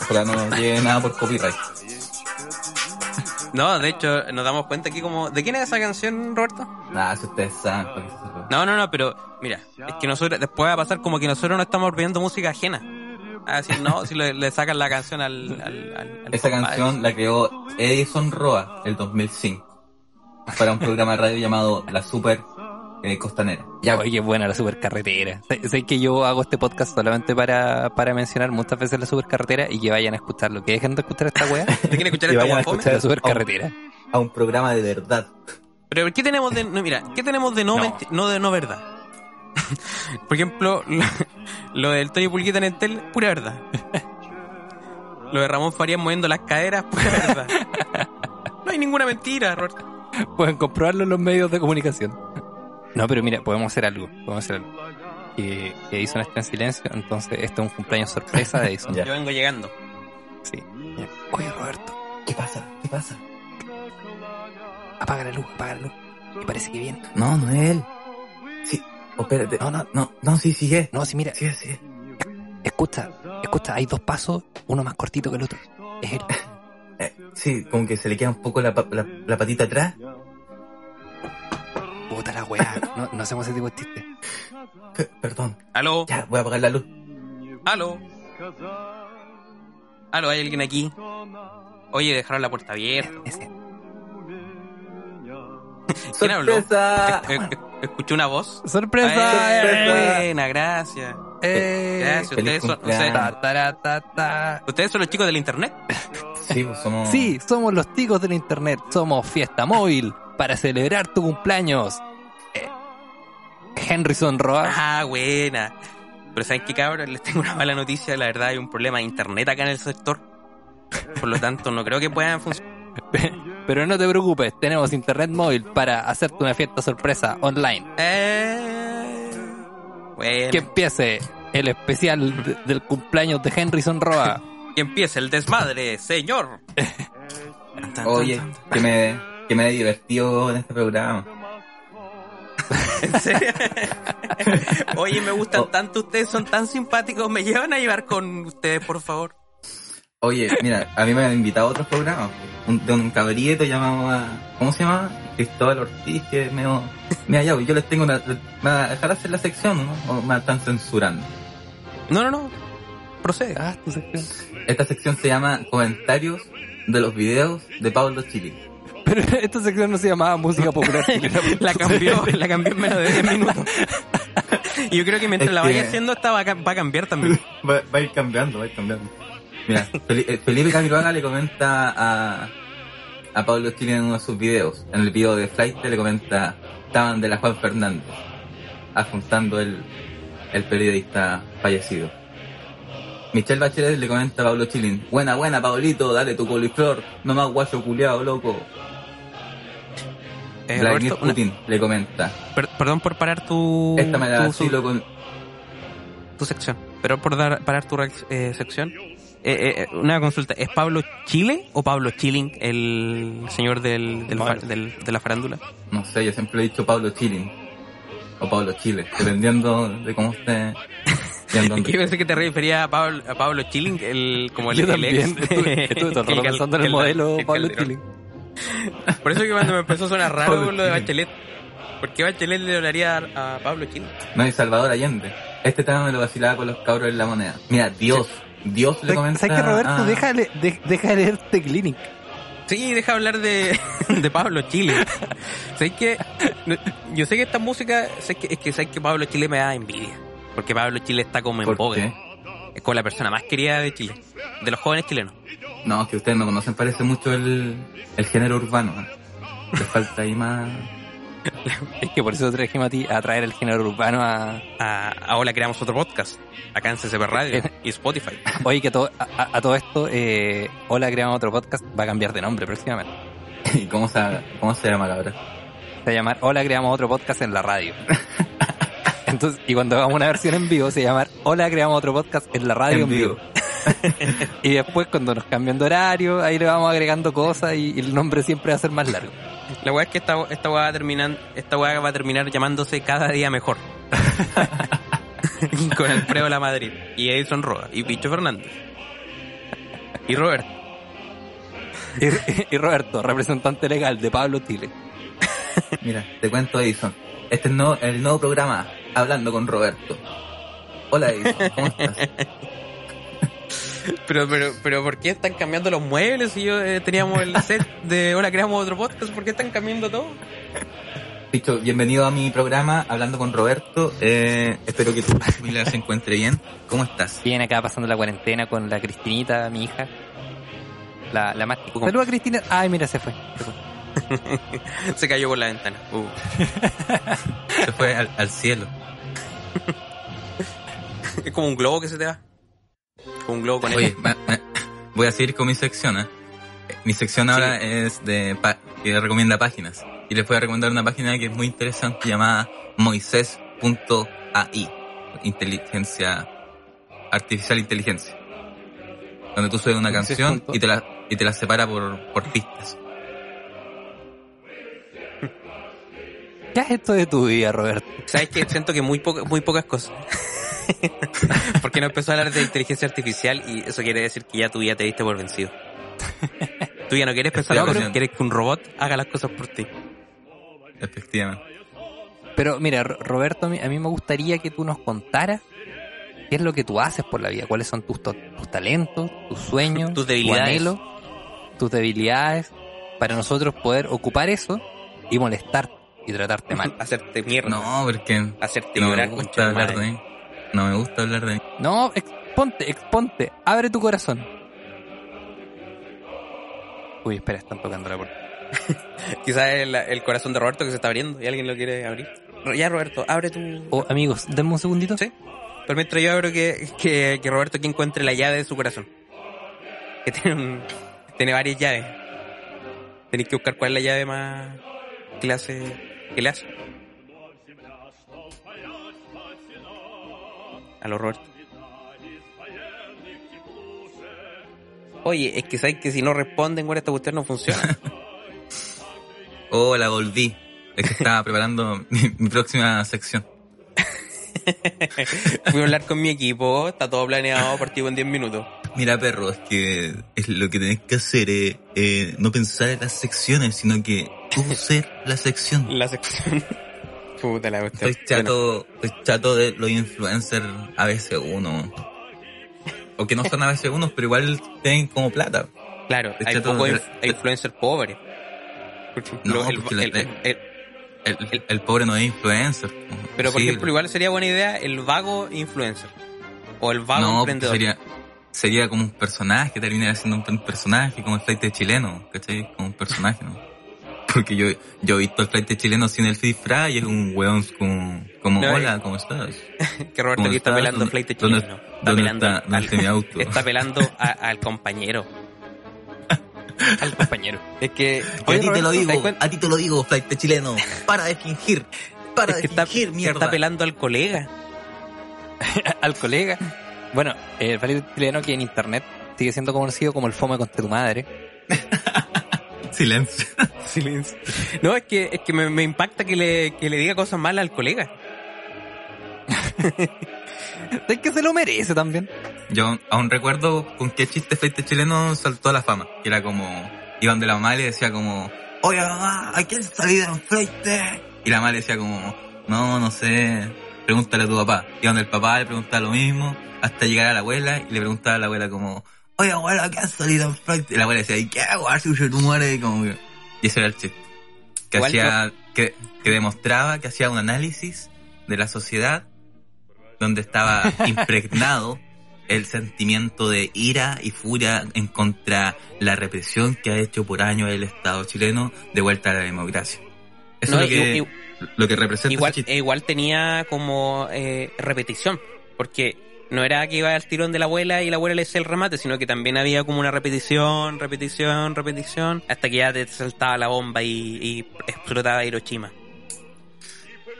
Speaker 3: Ojalá no nos llegue nada por copyright.
Speaker 2: No, de hecho, nos damos cuenta aquí como... ¿De quién es esa canción, Roberto?
Speaker 3: Nada, si ustedes saben.
Speaker 2: No, no, no, pero mira, es que nosotros después va a pasar como que nosotros no estamos viendo música ajena. A decir, no, si le, le sacan la canción al... al, al- al
Speaker 3: Esa
Speaker 2: compadre.
Speaker 3: canción la creó Edison Roa el 2005 para un programa de radio llamado La Super eh, Costanera. Ya,
Speaker 1: Oye, qué buena la supercarretera. Sé, sé que yo hago este podcast solamente para, para mencionar muchas veces la supercarretera y que vayan a escucharlo. Que dejen de escuchar esta weá. (laughs)
Speaker 2: ¿Te quieren escuchar
Speaker 3: Y
Speaker 2: esta
Speaker 3: vayan a escuchar-
Speaker 1: La supercarretera.
Speaker 3: a un programa de verdad.
Speaker 2: Pero ¿qué tenemos de no, mira, qué tenemos de no,
Speaker 1: No.
Speaker 2: menti- no de no verdad? (laughs) Por ejemplo, lo, lo del Tony Pulguita en Entel, pura verdad. Lo de Ramón Farías moviendo las caderas, pura verdad. (laughs) No hay ninguna mentira, Roberto.
Speaker 1: Pueden comprobarlo en los medios de comunicación. No, pero mira, podemos hacer algo. Podemos hacer algo. Que, que Edison está en silencio, entonces este es un cumpleaños sorpresa de Edison. (laughs)
Speaker 3: Ya.
Speaker 2: Yo vengo llegando.
Speaker 1: Sí. Ya. Oye, Roberto,
Speaker 3: ¿Qué pasa? ¿Qué pasa?
Speaker 1: apaga la luz, apaga la luz. Que parece que viene.
Speaker 3: No, no es él. Sí, oh, espérate.
Speaker 1: No, no,
Speaker 3: No, no, sí, sigue.
Speaker 1: no, si mira,
Speaker 3: Sigue, sigue.
Speaker 1: escucha, escucha, hay dos pasos, uno más cortito que el otro. Es él. (laughs)
Speaker 3: Eh, sí, como que se le queda un poco la, pa- la, la patita atrás.
Speaker 1: Puta la weá. No, no hacemos ese tipo de chiste.
Speaker 3: Pe- Perdón.
Speaker 2: Aló,
Speaker 3: Ya, voy a apagar la luz.
Speaker 2: aló. Aló, ¿hay alguien aquí? Oye, dejaron la puerta abierta.
Speaker 1: Ese. (laughs)
Speaker 2: ¿Quién habló?
Speaker 3: ¡Sorpresa! (laughs)
Speaker 2: Eh, eh, Escuché una voz.
Speaker 1: ¡Sorpresa!
Speaker 2: Ay,
Speaker 3: sorpresa.
Speaker 2: buena, gracias.
Speaker 1: ¡Eh!
Speaker 2: Gracias, ustedes son, ustedes,
Speaker 1: Ta, tara, ta, ta.
Speaker 2: ustedes son los chicos del internet. (laughs)
Speaker 3: Sí, pues somos...
Speaker 1: Sí, somos los ticos del internet. Somos fiesta móvil para celebrar tu cumpleaños. Henryson Roa.
Speaker 2: Ah, buena. Pero ¿saben qué, cabrón? Les tengo una mala noticia. La verdad, hay un problema de internet acá en el sector. Por lo tanto, no creo que puedan funcionar. (laughs)
Speaker 1: Pero no te preocupes, tenemos internet móvil para hacerte una fiesta sorpresa online.
Speaker 2: Eh... Bueno.
Speaker 1: Que empiece el especial de- del cumpleaños de Henryson Roa (laughs)
Speaker 2: Que empiece el desmadre, señor. (laughs)
Speaker 3: Oye, que me, que me he divertido en este programa. (laughs)
Speaker 2: ¿En serio? Oye, me gustan tanto, ustedes son tan simpáticos, me llevan a llevar con ustedes, por favor.
Speaker 3: Oye, mira, a mí me han invitado a otros programas. Un, de un cabrito llamado, a- ¿cómo se llama? Cristóbal Ortiz, que me, me ha yo les tengo una, ¿me va a dejar hacer la sección no? o me están censurando?
Speaker 2: No, no, no. Procede.
Speaker 1: Ah, tu sección.
Speaker 3: Esta sección se llama Comentarios de los videos de Pablo Chile.
Speaker 1: Pero esta sección no se llamaba música popular. (laughs)
Speaker 2: La cambió, la cambió en menos de 10 minutos. (laughs) Y yo creo que mientras
Speaker 3: Es
Speaker 2: la vaya
Speaker 3: que-
Speaker 2: haciendo, esta va a, cam- va a cambiar también. (laughs)
Speaker 3: Va, va a ir cambiando, va a ir cambiando. Mira, eh, Felipe Camiroaga le comenta a, a Pablo Chile en uno de sus videos. En el video de Flight le comenta, estaban de la Juan Fernández, adjuntando el, el periodista fallecido. Michelle Bachelet le comenta a Pablo Chilin, buena, buena, Pablito, dale tu coliflor, no más guayo culiado, loco.
Speaker 2: Eh,
Speaker 3: Vladimir
Speaker 2: Roberto, una-
Speaker 3: Putin le comenta,
Speaker 2: per- perdón por parar tu,
Speaker 3: esta me la
Speaker 2: tu,
Speaker 3: vacilo con...
Speaker 2: tu sección. Pero por dar, parar tu eh, sección. Eh, eh, una consulta, ¿es Pablo Chile o Pablo Chilling el señor del, del, fa-
Speaker 1: Bueno.
Speaker 2: del- de la farándula?
Speaker 3: No sé, yo siempre he dicho Pablo Chilin. O Pablo Chile, dependiendo de cómo esté. (laughs)
Speaker 2: yo pensé que te refería a Pablo, a Pablo Chilling, el, como el,
Speaker 1: Yo
Speaker 2: el
Speaker 1: también.
Speaker 2: ex. (laughs)
Speaker 1: Estuve, (laughs) estuve todo el rato pensando en el
Speaker 2: el-
Speaker 1: modelo
Speaker 2: el
Speaker 1: Pablo
Speaker 2: Calderón.
Speaker 1: Chile.
Speaker 2: Por eso que cuando me empezó a sonar raro
Speaker 3: Pablo
Speaker 2: lo de. Bachelet. ¿Por qué Bachelet le hablaría a, a Pablo Chilling?
Speaker 3: No hay Salvador Allende. Este tema me lo vacilaba con los cabros en la moneda. Mira, Dios. Dios le comenta.
Speaker 1: ¿Sabes qué, Roberto? de- deja de leer este clinic.
Speaker 2: Sí, deja hablar de, (laughs) de Pablo Chile. sé que yo sé que esta música, sé que, es que sé que Pablo Chile me da envidia. Porque Pablo Chile está como en
Speaker 3: ¿Por
Speaker 2: boga. Es como la persona más querida de Chile. De los jóvenes chilenos.
Speaker 3: No, que ustedes no conocen, parece mucho el, el género urbano. ¿eh? Les falta ahí más. (laughs)
Speaker 1: Es que por eso trajimos a ti a traer el género urbano a...
Speaker 2: A, ahora creamos otro podcast. Acá en CCP Radio (laughs) y Spotify.
Speaker 1: Oye, que a todo, a, todo esto, eh, Hola, creamos otro podcast, va a cambiar de nombre próximamente. (laughs)
Speaker 3: ¿Y cómo se, cómo se llama, cabrón?
Speaker 1: Se va a llamar Hola, creamos otro podcast en la radio. Entonces, y cuando hagamos una versión en vivo, se va a llamar Hola, creamos otro podcast en la radio en,
Speaker 3: En
Speaker 1: vivo.
Speaker 3: vivo. (laughs)
Speaker 1: Y después, cuando nos cambian de horario, ahí le vamos agregando cosas y, y el nombre siempre va a ser más largo.
Speaker 2: La weá es que esta, esta weá va a terminar, esta weá va a terminar llamándose cada día mejor. (laughs) Con Alfredo La Madrid. Y Edison Roa. Y Picho Fernández. Y Roberto.
Speaker 1: Y, y Roberto, representante legal de Pablo Chile.
Speaker 3: Mira, te cuento, Edison. Este es no- el nuevo programa, Hablando con Roberto. Hola, Edison, ¿cómo estás? (laughs)
Speaker 2: Pero, pero, pero, ¿por qué están cambiando los muebles? Si yo eh, teníamos el set de ahora creamos otro podcast, ¿por qué están cambiando todo?
Speaker 3: Dicho, bienvenido a mi programa, Hablando con Roberto. Eh, espero que tu familia se encuentre bien. ¿Cómo estás?
Speaker 1: Viene acá pasando la cuarentena con la Cristinita, mi hija. La, la más... Saluda a Cristina. Ay, mira, se fue. Se fue. (laughs)
Speaker 2: Se cayó por la ventana. Uh.
Speaker 3: Se fue al, al cielo.
Speaker 2: Es como un globo que se te va. Un globo con
Speaker 3: Oye, voy a seguir con mi sección, ¿eh? Mi sección ahora es de pa- que recomienda páginas. Y les voy a recomendar una página que es muy interesante llamada moises.ai. Inteligencia artificial inteligencia. Donde tú subes una
Speaker 1: Moisés
Speaker 3: canción y te la y te la separa por, por pistas. (laughs)
Speaker 1: ¿Qué es esto de tu vida, Roberto?
Speaker 2: ¿Sabes que Siento que muy, poca- muy pocas cosas. (laughs) Porque no empezó a hablar de inteligencia artificial y eso quiere decir que ya tú ya te diste por vencido. Tú ya no quieres pensar en quieres que un robot haga las cosas por ti.
Speaker 3: Efectivamente.
Speaker 1: Pero mira, Ro- Roberto, a mí, me gustaría que tú nos contaras qué es lo que tú haces por la vida, cuáles son tus, tus talentos, tus sueños, (laughs)
Speaker 2: Tus debilidades.
Speaker 1: tu anhelo, tus debilidades, para nosotros poder ocupar eso y molestar y tratarte mal. (laughs)
Speaker 2: Hacerte mierda.
Speaker 3: No, porque
Speaker 2: Hacerte
Speaker 3: no me
Speaker 2: llorar,
Speaker 3: gusta hablar de mí. No me gusta hablar de mí.
Speaker 1: No, exponte, exponte, abre tu corazón. Uy, espera, están tocando la puerta. (laughs)
Speaker 2: Quizás el, el corazón de Roberto que se está abriendo y alguien lo quiere abrir. Ya, Roberto, abre tu...
Speaker 1: Oh, amigos, denme un segundito.
Speaker 2: Sí. Pero mientras yo abro que, que, que Roberto que encuentre la llave de su corazón. Que tiene, un- tiene varias llaves. Tenéis que buscar cuál es la llave más hace. Que le hace. Aló, Roberto. Oye, es que sabes que si no responden, güey, esta cuestión no funciona. (laughs)
Speaker 3: Oh, la volví. Es que estaba preparando (laughs) mi, mi próxima sección. (laughs)
Speaker 2: Fui a hablar con mi equipo, está todo planeado, partido en 10 minutos.
Speaker 3: Mira, perro, es que es lo que tenés que hacer es eh, no pensar en las secciones, sino que tú ser la sección.
Speaker 2: La sección. Puta la cuestión.
Speaker 3: Estoy chato, estoy chato de los influencers a veces uno. O que no son a veces unos, pero igual tienen como plata.
Speaker 2: Claro,
Speaker 3: Estoy
Speaker 2: hay
Speaker 3: chato
Speaker 2: pocos
Speaker 3: de-
Speaker 2: inf- hay influencers pobres. Por ejemplo,
Speaker 3: No,
Speaker 2: el- el- el-
Speaker 3: El, el- el pobre no es influencer.
Speaker 2: pero por
Speaker 3: Sí,
Speaker 2: ejemplo, igual sería buena idea el vago influencer. O el vago
Speaker 3: no,
Speaker 2: emprendedor.
Speaker 3: sería, sería como un personaje, terminaría siendo un personaje, como el flight chileno, ¿cachai? Como un personaje, ¿no? Porque yo, yo he visto el flight chileno sin el disfraz y es un weón como, como
Speaker 2: No,
Speaker 3: hola, ¿cómo estás? (laughs)
Speaker 2: que Roberto
Speaker 3: ¿Cómo
Speaker 2: aquí está pelando
Speaker 3: ¿Dónde-
Speaker 2: flight
Speaker 3: dónde-
Speaker 2: chileno. Está
Speaker 3: ¿Dónde
Speaker 2: pelando
Speaker 3: está, dónde
Speaker 2: al,
Speaker 3: está mi auto? (laughs)
Speaker 2: está pelando a- al compañero. (laughs)
Speaker 1: Al compañero.
Speaker 2: Es que.
Speaker 3: a ti te lo
Speaker 2: Roberto, ¿te das
Speaker 3: digo, a ti te lo digo, flight chileno. Para de fingir, para
Speaker 2: Es
Speaker 3: de
Speaker 2: que está,
Speaker 3: fingir, mierda.
Speaker 2: está pelando al colega.
Speaker 1: Al colega. Bueno, el válido chileno que en internet sigue siendo conocido como el fome con tu madre.
Speaker 3: Silencio. (laughs)
Speaker 2: Silencio. No, es que, es que me, me impacta que le, que le diga cosas malas al colega. (laughs)
Speaker 1: Es que se lo merece también.
Speaker 3: Yo aún recuerdo con qué chiste flight chileno saltó a la fama. Que era como, iban de la mamá y le decía como, oye mamá, ¿a quién salí en flight? Y la mamá le decía como, no, no sé, pregúntale a tu papá. Iban del papá, le preguntaba lo mismo, hasta llegar a la abuela y le preguntaba a la abuela como, oye abuela, ¿qué has salido? Y la abuela decía, ¿y qué hago? Si tú mueres, y como que- Y ese era el chiste. Que
Speaker 2: Igual
Speaker 3: hacía, que, que demostraba que hacía un análisis de la sociedad donde estaba (laughs) impregnado el sentimiento de ira y furia en contra la represión que ha hecho por años el Estado chileno de vuelta a la democracia. Eso
Speaker 2: No,
Speaker 3: es lo que, lo que representa
Speaker 2: igual, igual tenía como eh, repetición, porque no era que iba al tirón de la abuela y la abuela le decía el remate, sino que también había como una repetición, repetición, repetición, hasta que ya te saltaba la bomba y, y explotaba Hiroshima.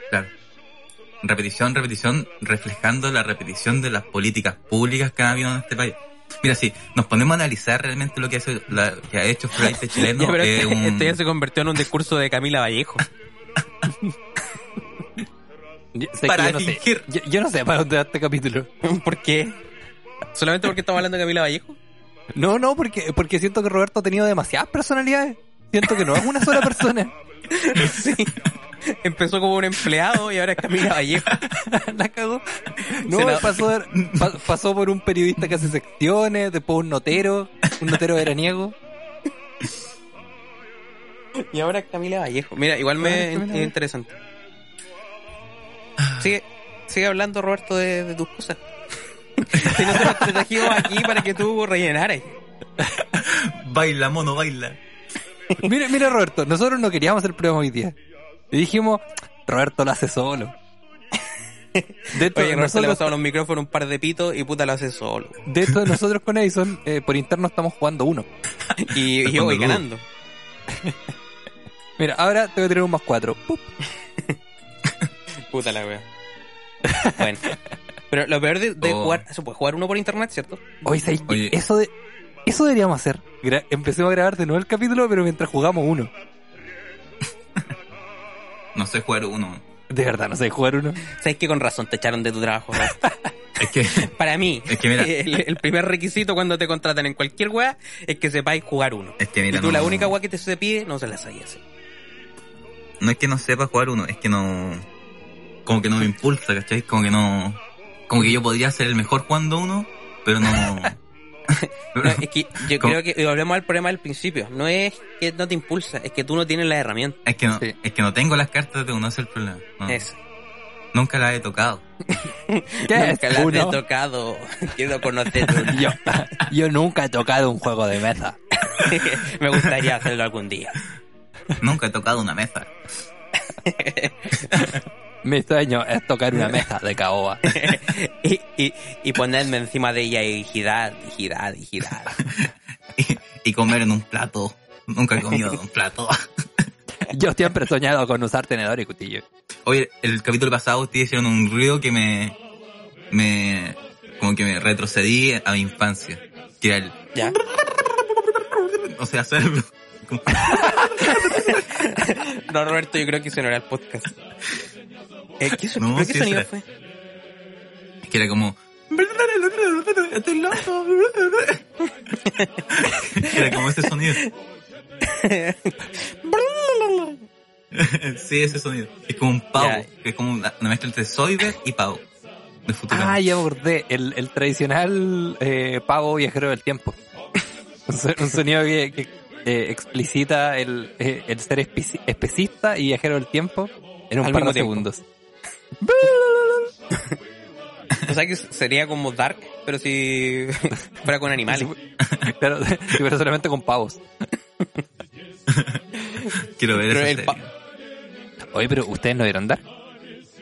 Speaker 3: Claro. Repetición, repetición, reflejando la repetición de las políticas públicas que ha habido en este país. Mira, si nos ponemos a analizar realmente lo que, hace, la- que ha hecho Flight (laughs) chileno,
Speaker 2: Ya, pero este,
Speaker 3: un-
Speaker 2: este ya se convirtió en un discurso de Camila Vallejo. (laughs)
Speaker 1: Yo, sé
Speaker 3: Para
Speaker 1: yo no sé. Yo, yo no sé para dónde va este capítulo. (laughs)
Speaker 2: ¿Por qué? ¿Solamente porque estamos hablando de Camila Vallejo?
Speaker 1: No, no, porque, porque siento que Roberto ha tenido demasiadas personalidades. Siento que no es una sola persona. (laughs)
Speaker 2: Sí. Empezó como un empleado y ahora es Camila Vallejo. (laughs)
Speaker 1: La cagó. No,
Speaker 2: la-
Speaker 1: pasó, pa- pasó por un periodista que hace secciones, después un notero, un notero veraniego.
Speaker 2: Y ahora es Camila Vallejo. Mira, igual me
Speaker 1: es
Speaker 2: interesante. Sigue, sigue hablando, Roberto, de, de tus cosas. (laughs) si nosotros te trajimos aquí para que tú rellenaras.
Speaker 3: Baila, mono, baila.
Speaker 1: Mira, mira Roberto, nosotros no queríamos hacer prueba hoy día. Y dijimos, Roberto lo hace solo. De hecho,
Speaker 2: Oye, Roberto le
Speaker 1: nosotros,
Speaker 2: pasamos los micrófonos un par de pitos y puta lo hace solo.
Speaker 1: de hecho, nosotros con Edison, eh, por interno estamos jugando uno. (laughs)
Speaker 2: Y, y yo voy ganando.
Speaker 1: Mira, ahora te voy a tener un más cuatro. (laughs)
Speaker 2: Puta la wea. Bueno. Pero lo peor de, de
Speaker 3: Oh.
Speaker 2: jugar, se puede jugar uno por internet, ¿cierto?
Speaker 1: Oye, ¿sabes qué?
Speaker 3: Oye.
Speaker 1: Eso, de, eso deberíamos hacer. Gra- Empecemos a grabar de nuevo el capítulo, pero mientras jugamos uno. (laughs)
Speaker 3: No sé jugar uno.
Speaker 1: De verdad, no sé jugar uno.
Speaker 2: Sabes que con razón te echaron de tu trabajo? (laughs)
Speaker 3: Es que, (laughs)
Speaker 2: Para mí,
Speaker 3: Es que mira.
Speaker 2: el, el primer requisito cuando te contratan en cualquier wea es que sepáis jugar uno.
Speaker 3: es que mira,
Speaker 2: y tú
Speaker 3: no,
Speaker 2: la única wea que te se pide no se la sabías.
Speaker 3: no es que no sepa jugar uno, es que no, como que no me impulsa, ¿cachai? Como que no, como que yo podría ser el mejor jugando uno, pero no, (laughs)
Speaker 2: No, es que yo
Speaker 3: ¿Cómo?
Speaker 2: creo que volvemos al problema del principio. No es que no te impulsa, es que tú no tienes la herramienta.
Speaker 3: es que no,
Speaker 1: Sí.
Speaker 3: es que no tengo las cartas de uno, ese es el problema. No,
Speaker 2: Es.
Speaker 3: Nunca las he tocado. (laughs)
Speaker 1: ¿Qué
Speaker 2: Nunca
Speaker 1: es
Speaker 2: la
Speaker 1: uno?
Speaker 2: he tocado. (laughs) Quiero conocer.
Speaker 1: Yo, yo nunca he tocado un juego de mesa.
Speaker 2: Me gustaría hacerlo algún día.
Speaker 3: Nunca he tocado una mesa.
Speaker 1: Mi sueño es tocar una mesa de caoba. (laughs)
Speaker 2: y, y, y ponerme encima de ella y girar, y girar, y girar. (laughs)
Speaker 3: Y, y comer en un plato. Nunca he comido en un plato. (laughs)
Speaker 1: Yo siempre he soñado con usar tenedor y cuchillo.
Speaker 3: Oye, el capítulo pasado ustedes hicieron un ruido que me, me, como que me retrocedí a mi infancia. Que era el,
Speaker 2: ¿Ya?
Speaker 3: no sé hacerlo.
Speaker 2: No, Roberto, yo creo que ese no era el podcast. Eh, ¿Qué, son-
Speaker 3: No,
Speaker 2: ¿pero qué
Speaker 3: sí,
Speaker 2: sonido fue?
Speaker 3: que era como... Estoy loco. (laughs) Era como ese sonido. (laughs) Sí, ese sonido. Es como un pavo. Que es como una, mezcla entre Zoidberg y pavo. De.
Speaker 1: Ah, ya acordé. El, el tradicional eh, pavo viajero del tiempo. (laughs) un, so- un sonido que, que, eh, explicita el, eh, el ser espe- especista y viajero del tiempo en un
Speaker 2: Al
Speaker 1: par de
Speaker 2: tiempo.
Speaker 1: segundos. (laughs)
Speaker 2: O sea que sería como Dark, pero si (laughs) fuera con animales.
Speaker 1: Claro, (laughs) pero solamente con pavos.
Speaker 3: Quiero ver
Speaker 2: Pero
Speaker 1: Oye, pero ustedes no vieron Dark.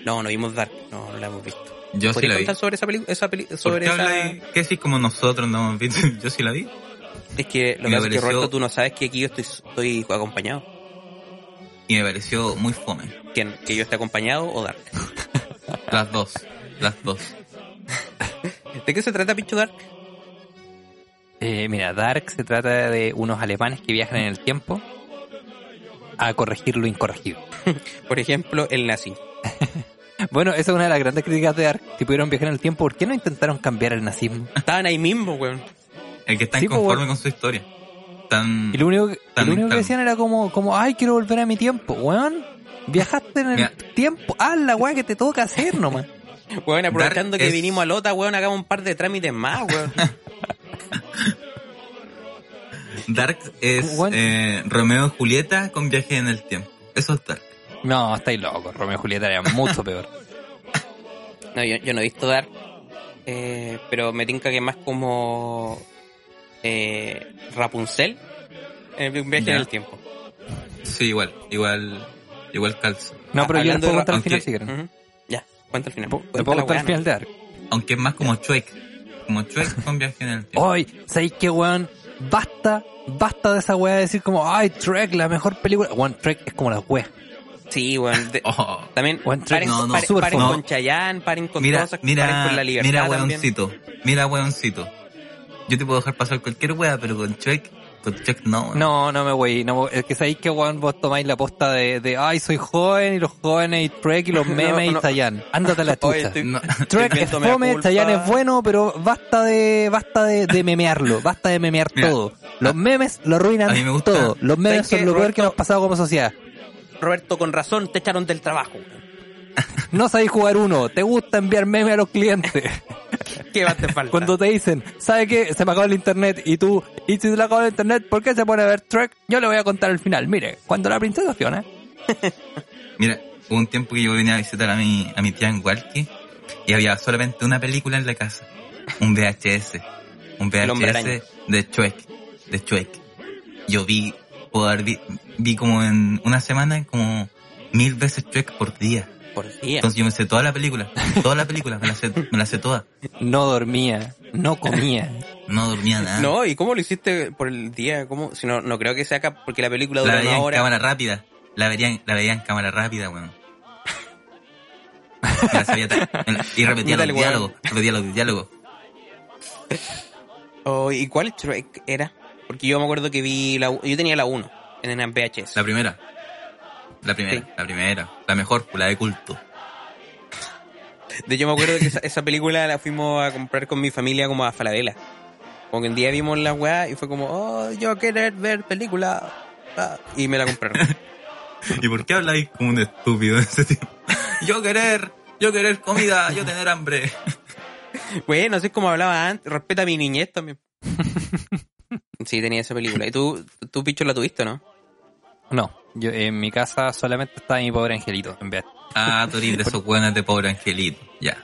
Speaker 2: No, no vimos Dark, no, no la hemos visto.
Speaker 3: Yo sí
Speaker 2: ¿Podrías
Speaker 3: la vi.
Speaker 2: contar sobre esa película? Esa peli-
Speaker 3: ¿Por
Speaker 2: sobre
Speaker 3: qué
Speaker 2: esa...
Speaker 3: decís como nosotros no hemos visto? Yo sí la vi.
Speaker 2: Es que lo que pasa es que
Speaker 3: pareció-
Speaker 2: Roberto, tú no sabes que aquí yo estoy, estoy acompañado.
Speaker 3: Y me pareció muy fome.
Speaker 2: ¿Quién? ¿Que yo esté acompañado o Dark? (laughs)
Speaker 3: Las dos. Las dos. (laughs)
Speaker 2: ¿De qué se trata, Picho Dark?
Speaker 1: Eh, mira, Dark se trata de unos alemanes que viajan en el tiempo a corregir lo incorregible. (laughs)
Speaker 2: Por ejemplo, el nazi.
Speaker 1: Bueno, esa es una de las grandes críticas de Dark. Si pudieron viajar en el tiempo, ¿por qué no intentaron cambiar el nazismo?
Speaker 2: Estaban ahí mismo, weón.
Speaker 3: El que está
Speaker 1: Sí, pues,
Speaker 3: inconforme
Speaker 1: bueno.
Speaker 3: con su historia. Tan...
Speaker 1: Y lo único, que-
Speaker 3: Tan
Speaker 1: lo único que decían era como, como, ay, quiero volver a mi tiempo. Weón, viajaste en el
Speaker 3: Mira.
Speaker 1: tiempo. Haz la weá que te toca hacer nomás. (laughs)
Speaker 2: Weón, aprovechando
Speaker 3: Dark
Speaker 2: que
Speaker 3: es-
Speaker 2: vinimos a Lota, weón, hagamos un par de trámites más, weón. (laughs)
Speaker 3: Dark es
Speaker 1: Bueno.
Speaker 3: eh, Romeo y Julieta con viaje en el tiempo. Eso es Dark.
Speaker 1: No, estáis locos. Romeo y Julieta era mucho peor. (laughs)
Speaker 2: No, yo, yo no he visto Dark, eh, pero me tinca que más como eh, Rapunzel en un viaje
Speaker 3: Ya.
Speaker 2: en el tiempo.
Speaker 3: Sí, igual. Igual... Igual calza.
Speaker 1: No, pero yo
Speaker 2: Hablando
Speaker 1: puedo
Speaker 2: de
Speaker 1: contar el
Speaker 3: aunque-
Speaker 1: final si quieren.
Speaker 2: Ya, cuenta el final. Cuenta
Speaker 1: puedo contar
Speaker 2: weá,
Speaker 1: final de Dark.
Speaker 3: Aunque es más como Chuek. Como Chuek (laughs) con viaje en el tiempo.
Speaker 1: Hoy, ¿sabéis qué, weón? Basta, basta de esa weá de decir como, ay, Trek, la mejor película. Weón, Trek es como la weá.
Speaker 2: Sí, weón. de- (laughs)
Speaker 3: Oh.
Speaker 2: También
Speaker 1: Trek.
Speaker 2: paren,
Speaker 3: No, no,
Speaker 2: paren- paren con Chayanne, paren con
Speaker 3: Mira,
Speaker 2: cosas, paren
Speaker 3: mira,
Speaker 2: con la libertad
Speaker 3: mira,
Speaker 2: también.
Speaker 3: weoncito. Mira, weoncito. Yo te puedo dejar pasar cualquier wea, pero con Chuek, no.
Speaker 1: No, no me voy. No, es que sabéis que, weón, vos tomáis la posta de, de, ay, soy joven y los jóvenes y Trek y los (laughs) memes
Speaker 2: No, no.
Speaker 1: y Chayanne. Ándate a la (laughs) chucha. (laughs) Trek es fome. Chayanne es bueno, pero basta de, basta de, de memearlo, basta de memear
Speaker 3: Mira,
Speaker 1: todo. Los memes lo arruinan
Speaker 3: a mí me gusta-
Speaker 1: todo. Los memes
Speaker 2: ¿Sabes
Speaker 1: son
Speaker 2: qué,
Speaker 1: lo peor
Speaker 2: Roberto?
Speaker 1: que nos ha pasado como sociedad.
Speaker 2: Roberto, con razón, te echaron del trabajo.
Speaker 1: No sabéis jugar uno, te gusta enviar memes a los clientes. (laughs)
Speaker 2: ¿Qué más te falta?
Speaker 1: Cuando te dicen, ¿sabe qué? Se me acabó el internet y tú, y si se le acabó el internet, ¿por qué se pone a ver Trek? Yo le voy a contar el final. Mire, cuando la princesa Fiona, (laughs)
Speaker 3: Mira, hubo un tiempo que yo venía a visitar a mi, a mi tía en Hualqui y había solamente una película en la casa. Un VHS. Un. VHS de Chuek. De Chuek. Yo vi, vi, vi como en una semana como mil veces Chuek por día.
Speaker 2: Por día.
Speaker 3: Entonces yo me sé toda la película. Toda la película, me la sé, me la sé toda.
Speaker 1: no dormía, no comía.
Speaker 3: No dormía nada.
Speaker 2: No, ¿y cómo lo hiciste por el día? ¿Cómo? Si no, no creo que sea acá, porque la película
Speaker 3: la
Speaker 2: dura
Speaker 3: veía
Speaker 2: una
Speaker 3: en
Speaker 2: hora.
Speaker 3: cámara rápida. La veía, en- la veía en cámara rápida, weón. La la- y repetía (laughs) los diálogos. Repetía los diálogos.
Speaker 2: Oh, ¿Y cuál Trek era? Porque yo me acuerdo que vi la... Yo tenía la 1 en el VHS.
Speaker 3: La primera. La primera,
Speaker 2: Sí.
Speaker 3: la primera. La mejor, la de culto.
Speaker 2: De hecho, me acuerdo que esa, esa película la fuimos a comprar con mi familia como a Falabella. Como que un día vimos la weá y fue como, oh, yo querer ver película. Ah, Y me la compraron. (laughs)
Speaker 3: ¿Y por qué habláis como un estúpido en ese tiempo? (laughs) Yo querer, yo querer comida, yo tener hambre. (laughs)
Speaker 2: bueno, así es como hablaba antes. Respeta mi niñez también. Sí, tenía esa película. ¿Y tú, tú Picho, la tuviste, no?
Speaker 1: No, yo en mi casa solamente estaba mi pobre angelito en vez.
Speaker 3: Ah, tú eres de (laughs) esos buenos de pobre angelito. Ya.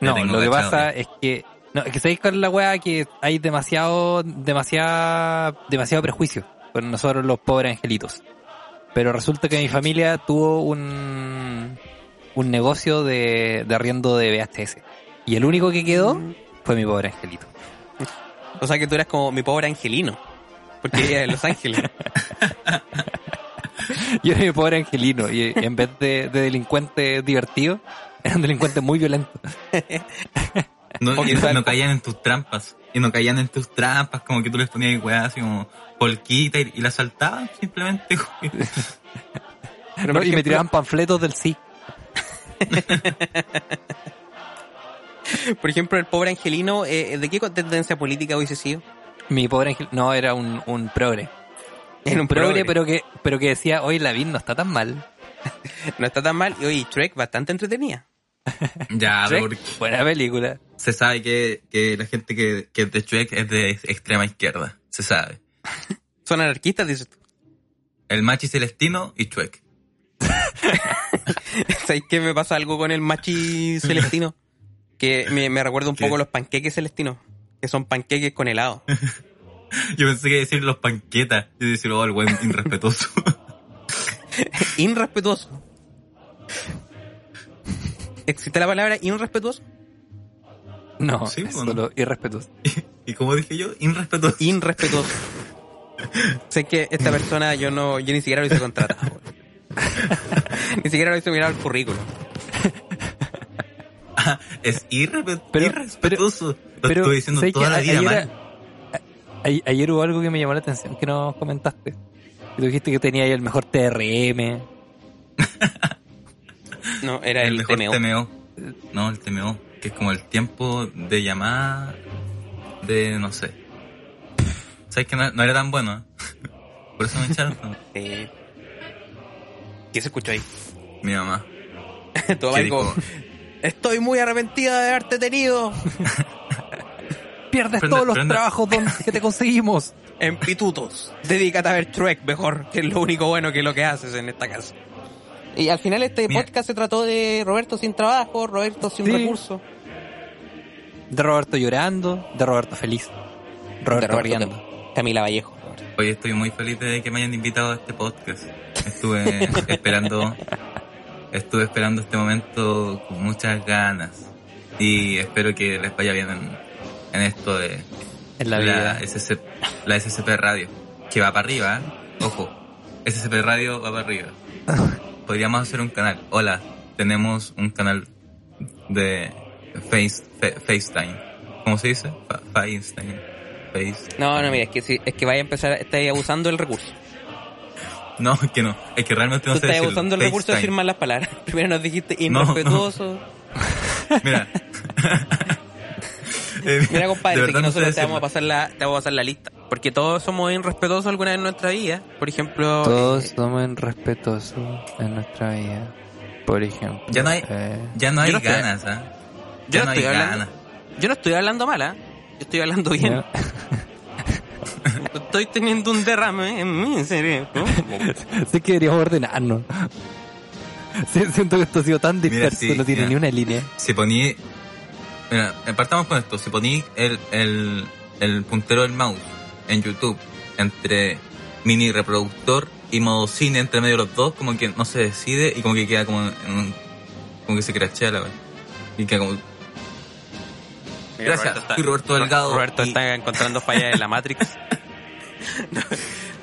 Speaker 1: No, lo que pasa
Speaker 3: ya.
Speaker 1: es que, no, es que sabéis con la weá que hay demasiado, demasiado, demasiado prejuicio con nosotros los pobres angelitos. Pero resulta que mi familia tuvo un, un negocio de, de arriendo de VHS. Y el único que quedó fue mi pobre angelito.
Speaker 2: O sea que tú eras como mi pobre angelino. Porque vivía en Los Ángeles. (laughs) (laughs)
Speaker 1: Yo era mi pobre angelino y en vez de, de delincuente divertido, (laughs) era un delincuente muy violento. (laughs)
Speaker 3: No, y
Speaker 2: quizás-
Speaker 3: no caían en tus trampas. Y no caían en tus trampas, como que tú les ponías weá así como polquita y, y la saltaban simplemente.
Speaker 1: No, y me tiraban panfletos del sí.
Speaker 2: Por ejemplo, el pobre Angelino, eh, ¿de qué tendencia política hubiese sido?
Speaker 1: Mi pobre ángel, no, era un, un progre.
Speaker 2: Era un progre.
Speaker 1: pero que, pero que decía, hoy la vid no está tan mal. (laughs)
Speaker 2: No está tan mal. Y oye, Shrek bastante entretenida.
Speaker 3: ya, porque
Speaker 1: Buena película.
Speaker 3: se sabe que, que la gente que, que es de Shrek es de extrema izquierda. Se sabe. (laughs)
Speaker 2: Son anarquistas, dices tú.
Speaker 3: El Machi Celestino y Shrek. (laughs)
Speaker 2: ¿Sabes qué me pasa algo con el machi celestino? Que me, me recuerda un
Speaker 3: ¿Qué?
Speaker 2: poco a los panqueques celestinos. Que son panqueques con helado. (laughs)
Speaker 3: Yo pensé que iba a decir los panquetas. A decir, oh, el buen irrespetuoso. (laughs)
Speaker 2: Irrespetuoso. ¿Existe la palabra irrespetuoso?
Speaker 1: No,
Speaker 3: Sí,
Speaker 1: es
Speaker 3: bueno.
Speaker 1: solo irrespetuoso. (laughs)
Speaker 3: y como dije yo, irrespetuoso.
Speaker 2: Irrespetuoso. sé que esta persona yo no, yo ni siquiera lo hice contratado. ni siquiera lo hice mirar el currículum.
Speaker 3: es irrespe-
Speaker 1: Pero-
Speaker 3: irrespetuoso. Lo
Speaker 1: Pero,
Speaker 3: estuve diciendo
Speaker 1: ¿sabes
Speaker 3: toda la vida
Speaker 1: a- ayer hubo algo que me llamó la atención que no comentaste. Y tú dijiste que tenía ahí el mejor TRM. (laughs)
Speaker 2: No, era el,
Speaker 3: mejor
Speaker 2: TMO.
Speaker 3: TMO. No, el TMO. Que es como el tiempo de llamada de, no sé. ¿Sabes que no, no era tan bueno? ¿eh? (laughs) Por eso me echaron. (laughs) ¿no?
Speaker 2: Eh, ¿Qué se escuchó ahí?
Speaker 3: Mi mamá.
Speaker 2: Todo
Speaker 3: Que
Speaker 2: algo. Estoy muy arrepentida de haberte tenido
Speaker 1: Pierdes
Speaker 3: Prende-
Speaker 1: todos los
Speaker 3: prende-
Speaker 1: trabajos donde- (laughs) que te conseguimos.
Speaker 2: en pitutos. Dedícate a ver Trek mejor, que es lo único bueno que lo que haces en esta casa. Y al final este
Speaker 3: Mira.
Speaker 2: podcast se trató de Roberto sin trabajo, Roberto sin
Speaker 1: Sí.
Speaker 2: recursos.
Speaker 1: De Roberto llorando, de Roberto feliz. Roberto,
Speaker 2: de
Speaker 1: riendo.
Speaker 2: Cam- Camila Vallejo.
Speaker 3: Hoy estoy muy feliz de que me hayan invitado a este podcast. Estuve (laughs) esperando, estuve esperando este momento con muchas ganas. Y espero que les vaya bien en, en esto de
Speaker 1: En la
Speaker 3: la,
Speaker 1: vida.
Speaker 3: SC la SCP Radio. Que va para arriba, ¿eh? Ojo. SCP Radio va para arriba. (laughs) Podríamos hacer un canal. Hola, tenemos un canal de face, fe- FaceTime. ¿Cómo se dice? Fa- FaceTime. Face.
Speaker 2: No, no, mira, es que, si, es que vaya a empezar, estáis abusando del recurso. (laughs)
Speaker 3: No, es que no. Es que realmente
Speaker 2: Tú
Speaker 3: no sé
Speaker 2: estás
Speaker 3: decirlo.
Speaker 2: abusando del recurso de decir
Speaker 3: FaceTime.
Speaker 2: mal las palabras. (laughs) Primero nos dijiste
Speaker 3: No.
Speaker 2: irrespetuoso.
Speaker 3: Mira. Eh, (laughs)
Speaker 2: Mira, compadre,
Speaker 3: de
Speaker 2: sé
Speaker 3: verdad
Speaker 2: que nosotros te vamos, a pasar la, te vamos a pasar la lista. Porque todos somos irrespetuosos alguna vez en nuestra vida. Por ejemplo,
Speaker 1: Todos
Speaker 2: eh,
Speaker 1: somos respetuosos en nuestra vida. Por ejemplo.
Speaker 3: Ya no hay-
Speaker 1: eh,
Speaker 3: Ya no hay
Speaker 2: no estoy-
Speaker 3: ganas, ¿ah?
Speaker 2: yo
Speaker 3: Ya
Speaker 2: no
Speaker 3: no hay
Speaker 2: estoy hablando-
Speaker 3: ganas.
Speaker 2: yo no estoy hablando mal, ¿ah? Yo estoy hablando bien. (laughs) Estoy teniendo un derrame en mi cerebro. (laughs)
Speaker 1: Sí que deberíamos ordenarnos. Siento que esto ha sido tan
Speaker 3: Mira,
Speaker 1: disperso,
Speaker 3: sí,
Speaker 1: no tiene
Speaker 3: mira.
Speaker 1: ni una línea.
Speaker 3: Si poní... Mira, partamos con esto. Si poní el, el, el puntero del mouse en YouTube entre mini reproductor y modo cine entre medio de los dos, como que no se decide y como que queda como en un- como que se crachea la wea. Y queda como... Gracias, soy Roberto Delgado
Speaker 2: Roberto
Speaker 3: y-
Speaker 2: está encontrando fallas en la Matrix. (laughs)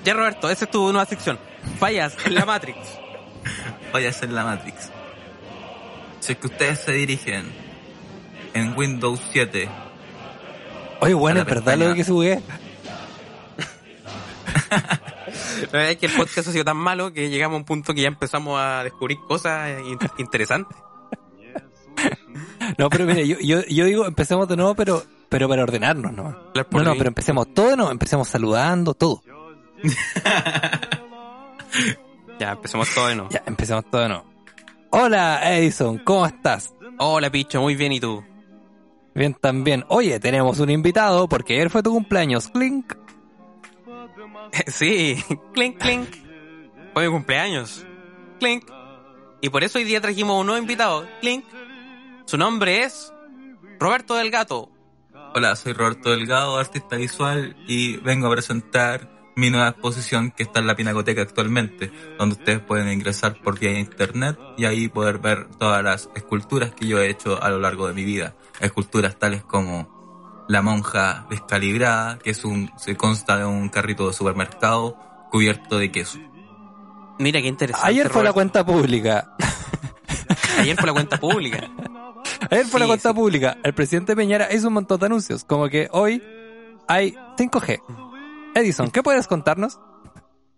Speaker 2: ya, Roberto, esa es tu nueva sección. Fallas en la Matrix.
Speaker 3: vaya a ser la Matrix. Si es que ustedes se dirigen en Windows 7
Speaker 1: Oye, bueno, es verdad lo que subí. (laughs)
Speaker 2: La verdad es que el podcast ha sido tan malo que llegamos a un punto que ya empezamos a descubrir cosas in- interesantes.
Speaker 1: No, pero mira, yo, yo, yo digo, empecemos de nuevo, pero, pero para ordenarnos, ¿no? No, no, pero empecemos todo, no, empecemos saludando, todo. (laughs)
Speaker 2: Ya, empecemos todo de nuevo.
Speaker 1: Ya, empecemos todo de nuevo. Hola, Edison, ¿cómo estás?
Speaker 2: Hola, Picho, muy bien, ¿y tú?
Speaker 1: Bien, también. Oye, tenemos un invitado porque ayer fue tu cumpleaños. Clink. (laughs)
Speaker 2: Sí, clink, clink. Fue mi cumpleaños. Clink. Y por eso hoy día trajimos un nuevo invitado. Clink. Su nombre es Roberto del Gato.
Speaker 3: Hola, soy Roberto Delgado, artista visual, y vengo a presentar mi nueva exposición que está en la Pinacoteca actualmente, donde ustedes pueden ingresar por vía internet y ahí poder ver todas las esculturas que yo he hecho a lo largo de mi vida. Esculturas tales como la monja descalibrada, que es un, se consta de un carrito de supermercado cubierto de queso.
Speaker 2: Mira qué interesante.
Speaker 1: Ayer fue la cuenta pública.
Speaker 2: Ayer fue la cuenta pública.
Speaker 1: Ayer fue la cuenta
Speaker 2: sí.
Speaker 1: pública. El presidente Peñera hizo un montón de anuncios. Como que hoy hay 5G. Edison, ¿qué puedes contarnos?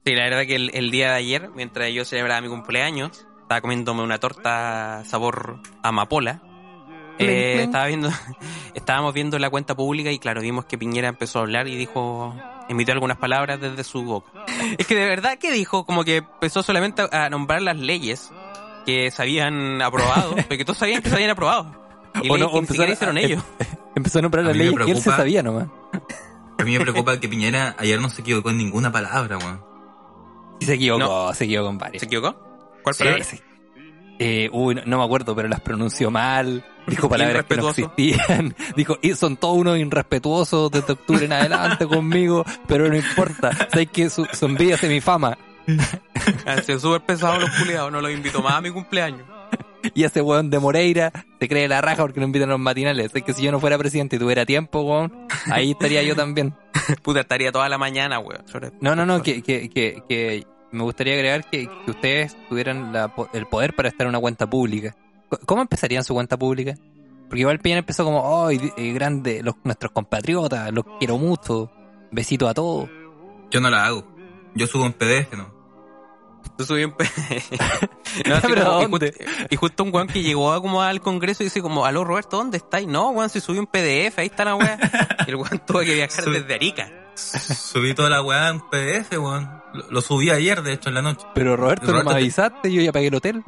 Speaker 2: Sí, la verdad que el, el día de ayer, mientras yo celebraba mi cumpleaños, estaba comiéndome una torta sabor amapola. Eh, estaba viendo, (laughs) estábamos viendo la cuenta pública y claro, vimos que Piñera empezó a hablar y dijo, emitió algunas palabras desde su boca. (laughs) Es que de verdad que dijo, como que empezó solamente a nombrar las leyes que se habían aprobado, (laughs) porque todos sabían que se habían aprobado. Y
Speaker 1: O no,
Speaker 2: que
Speaker 1: o
Speaker 2: ni siquiera
Speaker 1: empezaron
Speaker 2: hicieron
Speaker 1: a-
Speaker 2: ellos.
Speaker 1: Empezó a nombrar las leyes que él se sabía nomás.
Speaker 3: A mí me preocupa que Piñera ayer no se equivocó en ninguna palabra, weón.
Speaker 1: Y se equivocó, se equivocó con varias.
Speaker 2: ¿Se equivocó? ¿Cuál
Speaker 1: Sí,
Speaker 2: palabra?
Speaker 1: sí. Eh, uy, no, no me acuerdo, pero las pronunció mal. Dijo (laughs) palabras que no existían. (laughs) Dijo, y son todos unos irrespetuosos desde octubre en adelante (laughs) conmigo, pero no importa. Sé que su, su envidia es mi fama.
Speaker 2: Han sido súper pesados los culiados, no los invito más a mi cumpleaños.
Speaker 1: Y ese weón de Moreira se cree la raja porque no invitan a los matinales. Sé que si yo no fuera presidente y tuviera tiempo, weón, ahí estaría yo también. (laughs)
Speaker 2: Puta, estaría toda la mañana, weón. sobre-
Speaker 1: No, no, no, que, que, que, que me gustaría agregar que, que ustedes tuvieran la el poder para estar en una cuenta pública. ¿Cómo empezarían su cuenta pública? Porque igual Piñera empezó como, ¡ay, eh, grande! Los, nuestros compatriotas, los quiero mucho, besito a todos.
Speaker 3: Yo no la hago. Yo subo en PDF, ¿no?
Speaker 2: Yo subí un (laughs) No, (laughs) así
Speaker 1: ¿Pero
Speaker 2: como- y,
Speaker 1: dónde?
Speaker 2: justo, y justo un weón que llegó a como al congreso y dice como, aló Roberto, ¿dónde estáis? No, weón, si subí un PDF, ahí está la weá. (laughs) Y el weón tuvo que viajar desde Arica.
Speaker 3: Subí toda la weá en PDF, weón. Lo, lo subí ayer, de hecho, en la noche.
Speaker 1: Pero Roberto, no
Speaker 3: Roberto,
Speaker 1: me
Speaker 3: te-
Speaker 1: avisaste, yo ya pagué el hotel.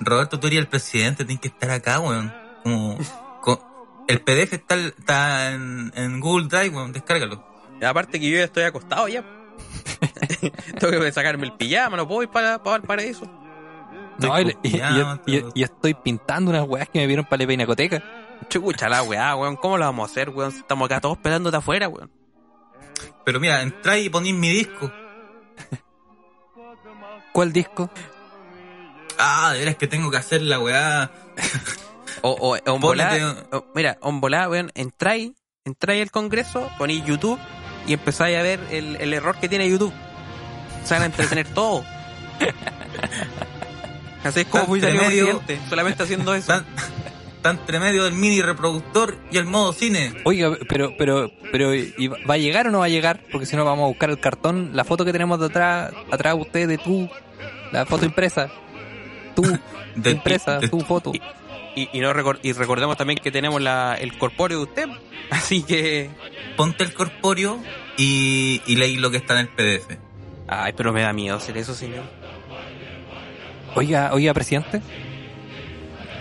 Speaker 3: Roberto, tú eres el presidente, tienes que estar acá, weón. Como, co- el PDF está, está en, en Google Drive, weón, descárgalo.
Speaker 2: Y aparte que yo ya estoy acostado ya. (laughs) Tengo que sacarme el pijama, no puedo ir para, para el paraíso.
Speaker 1: No,
Speaker 3: Estoy
Speaker 1: y, y- y-
Speaker 3: copiando,
Speaker 1: y-
Speaker 3: todo.
Speaker 1: y estoy pintando unas weas que me vieron para la pinacoteca.
Speaker 2: Chucha la weá, weón, ¿cómo lo vamos a hacer, weón? Estamos acá todos esperándote afuera, weón.
Speaker 3: Pero mira, entráis y ponís mi disco.
Speaker 1: ¿Cuál disco?
Speaker 3: Ah, de veras que tengo que hacer la weá. (laughs)
Speaker 2: O, o, o volá, o- mira, weón, entráis, entráis al congreso, ponéis YouTube y empezáis a ver el, el error que tiene YouTube. Se van a entretener todo. Así es como fui presidente, solamente haciendo eso.
Speaker 3: Tan, tan entre medio del mini reproductor y el modo cine.
Speaker 1: Oiga, pero, pero, pero, ¿y ¿va a llegar o no va a llegar? Porque si no vamos a buscar el cartón, la foto que tenemos de atrás, atrás de usted, de tú, la foto impresa. Tú,
Speaker 3: De-
Speaker 1: impresa,
Speaker 3: de-
Speaker 1: tu foto.
Speaker 2: Y, y, no recor- y recordemos también que tenemos la, el corpóreo de usted. Así que.
Speaker 3: Ponte el corpóreo y, y leí lo que está en el PDF.
Speaker 2: Ay, pero me da miedo hacer eso, señor.
Speaker 1: Oiga, oiga, presidente,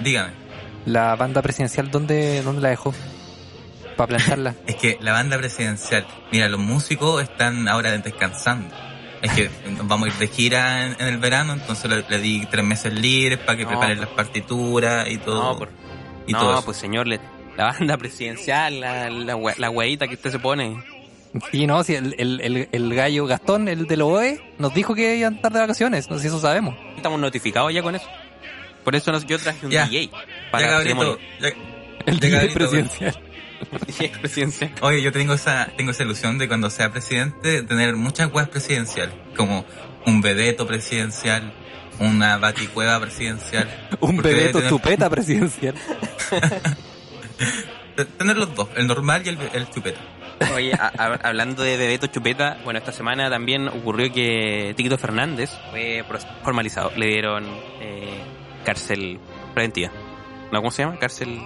Speaker 3: Dígame.
Speaker 1: la banda presidencial, ¿dónde, dónde la dejó? Para plantarla. (laughs)
Speaker 3: Es que la banda presidencial, mira, los músicos están ahora descansando. Es que vamos a ir de gira en, en el verano, entonces le, le di tres meses libres para que
Speaker 2: No,
Speaker 3: preparen
Speaker 2: pues.
Speaker 3: las partituras y todo.
Speaker 2: No, por-
Speaker 3: y todo
Speaker 2: no pues señor, le- la banda presidencial, la, la, hue- la hueita que usted se pone.
Speaker 1: Sí, no, si el, el, el, el gallo Gastón, el de OE, nos dijo que iban a estar de vacaciones, no sé si eso sabemos.
Speaker 2: Estamos notificados ya con eso. Por eso nos- yo traje un
Speaker 3: Ya.
Speaker 2: DJ para
Speaker 3: ya-
Speaker 1: El DJ presidencial. (laughs)
Speaker 2: DJ presidencial.
Speaker 3: Oye, yo tengo esa, tengo esa ilusión de cuando sea presidente de tener muchas weas presidenciales, como un vedeto presidencial, una baticueva presidencial. (laughs)
Speaker 1: Un
Speaker 3: debe tener-
Speaker 1: chupeta presidencial.
Speaker 3: de- (laughs) Tener los dos, el normal y el, el chupeta.
Speaker 2: Oye, a- a- hablando de Bebeto Chupeta, bueno, esta semana también ocurrió que Tito Fernández fue formalizado. Le dieron eh, cárcel preventiva. ¿No? ¿Cómo se llama? Cárcel...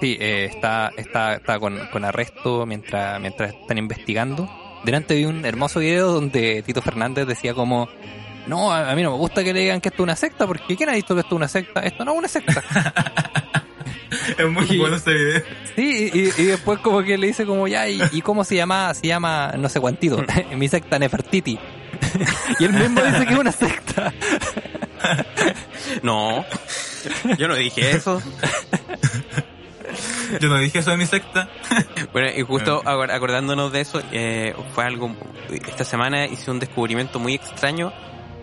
Speaker 1: Sí, eh, está, está, está con, con arresto mientras, mientras están investigando. Delante de un hermoso video donde Tito Fernández decía como, no, a, a mí no me gusta que le digan que esto es una secta, porque ¿quién ha dicho que esto es una secta? Esto no es una secta. (laughs) (laughs)
Speaker 3: Es muy
Speaker 1: Y-
Speaker 3: bueno ese video.
Speaker 1: Sí, y, y después como que le dice como ya, ¿y, y cómo se llama? Se llama no sé cuántito, (laughs) (laughs) mi secta Nefertiti. y él mismo dice que es una secta.
Speaker 2: No, yo no dije eso.
Speaker 3: Yo no dije eso de mi secta.
Speaker 2: Bueno, y justo acor- acordándonos de eso, eh, fue algo. Esta semana hice un descubrimiento muy extraño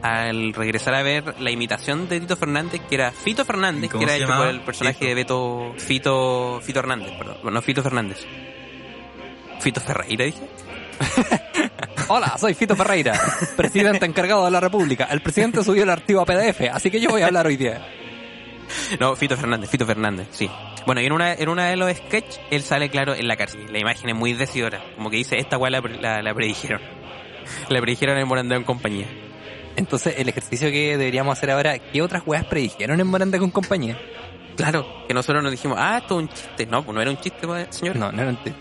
Speaker 2: al regresar a ver la imitación de Tito Fernández, que era Fito Fernández,
Speaker 3: ¿Cómo
Speaker 2: que era hecho por el personaje
Speaker 3: Fito.
Speaker 2: de Beto. Fito. Fito Hernández, perdón. Bueno, no Fito Fernández. Fito Ferreira, dije. (laughs)
Speaker 1: Hola, soy Fito Ferreira, presidente encargado de la República. El presidente subió el archivo a PDF, así que yo voy a hablar hoy día. (laughs)
Speaker 2: No, Fito Fernández, Fito Fernández, sí. Bueno, y en una, en una de los sketches, él sale claro en la cárcel. La imagen es muy decidora. Como que dice, esta weá la, la, la predijeron. (laughs) La predijeron en Morandeo en compañía.
Speaker 1: Entonces, el ejercicio que deberíamos hacer ahora, ¿qué otras weas predijeron en Moranda con compañía?
Speaker 2: Claro, que nosotros nos dijimos, ah, esto es un chiste. No, pues no era un chiste, pues, señor.
Speaker 1: No, no era un chiste.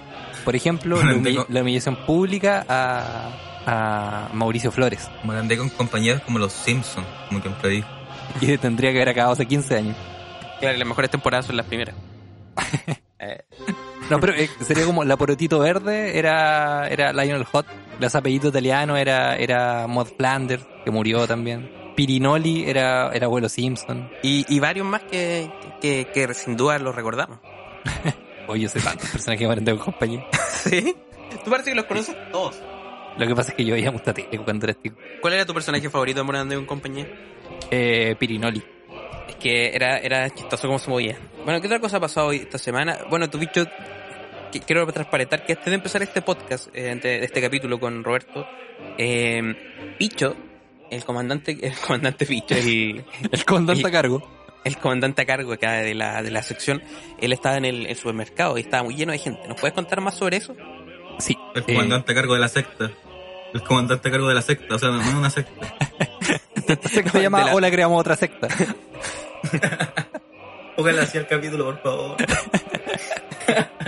Speaker 1: Por ejemplo, (laughs) la,
Speaker 3: Morandé
Speaker 1: humi-
Speaker 3: con-
Speaker 1: la humillación pública a, a Mauricio Flores.
Speaker 3: Morandé con compañeros como los Simpsons, como que predijo. (laughs)
Speaker 1: Y tendría que haber acabado hace 15 años.
Speaker 2: Claro, las mejores temporadas son las primeras. Eh, (laughs)
Speaker 1: No, pero eh, sería como la porotito verde era, era Lionel Hot. Los apellidos italianos era, era Maud Flanders, que murió también. Pirinoli era, era abuelo Simpson.
Speaker 2: y, y varios más que, que, que sin duda los recordamos. (laughs)
Speaker 1: Oye, yo sé tantos personajes que Moranda con compañía. (laughs)
Speaker 2: ¿Sí? Tú parece que los conoces todos.
Speaker 1: Lo que pasa es que yo veía mucha tele cuando era chico.
Speaker 2: ¿Cuál era tu personaje favorito de Morandeo en compañía?
Speaker 1: Eh, Pirinoli.
Speaker 2: Es que era, era chistoso cómo se movía. Bueno, ¿qué otra cosa ha pasado hoy esta semana? Bueno, tu bicho, que- quiero transparentar que antes de empezar este podcast, eh, de este capítulo con Roberto, eh, Picho, el comandante, (laughs) el comandante Picho, el,
Speaker 1: El comandante
Speaker 2: Y-
Speaker 1: a cargo.
Speaker 2: el comandante a cargo acá de la, de la sección, él estaba en el, el supermercado y estaba muy lleno de gente. ¿Nos puedes contar más sobre eso?
Speaker 1: Sí.
Speaker 3: El
Speaker 1: eh,
Speaker 3: comandante a cargo de la secta. El comandante a cargo de la secta, o sea, no es una secta. (laughs)
Speaker 1: esta secta se llama
Speaker 2: la-
Speaker 1: Hola, creamos otra secta.
Speaker 3: Póngale así al capítulo, por favor. (laughs)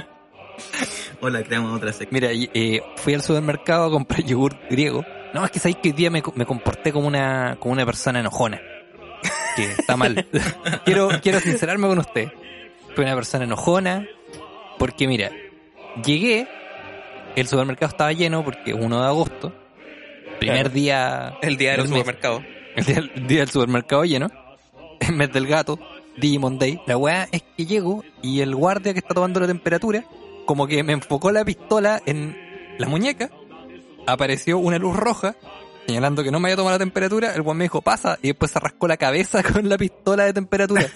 Speaker 3: Hola, creamos otra secta.
Speaker 1: Mira, eh, fui al supermercado a comprar (laughs) yogur griego. No, es que sabéis que hoy día me, co- me comporté como una, como una persona enojona. Que está mal. (laughs) quiero, quiero sincerarme con usted. Fui una persona enojona. Porque mira, llegué, el supermercado estaba lleno porque es 1 de agosto. Primer
Speaker 2: Claro.
Speaker 1: día.
Speaker 2: El día
Speaker 1: del mes.
Speaker 2: supermercados.
Speaker 1: El día, el día del supermercado lleno. El mes del gato. Digimon Day. La weá es que llego y el guardia que está tomando la temperatura, como que me enfocó la pistola en la muñeca. Apareció una luz roja, señalando que no me había tomado la temperatura. El weón me dijo, pasa. Y después se rascó la cabeza (laughs) con la pistola de temperatura. (laughs)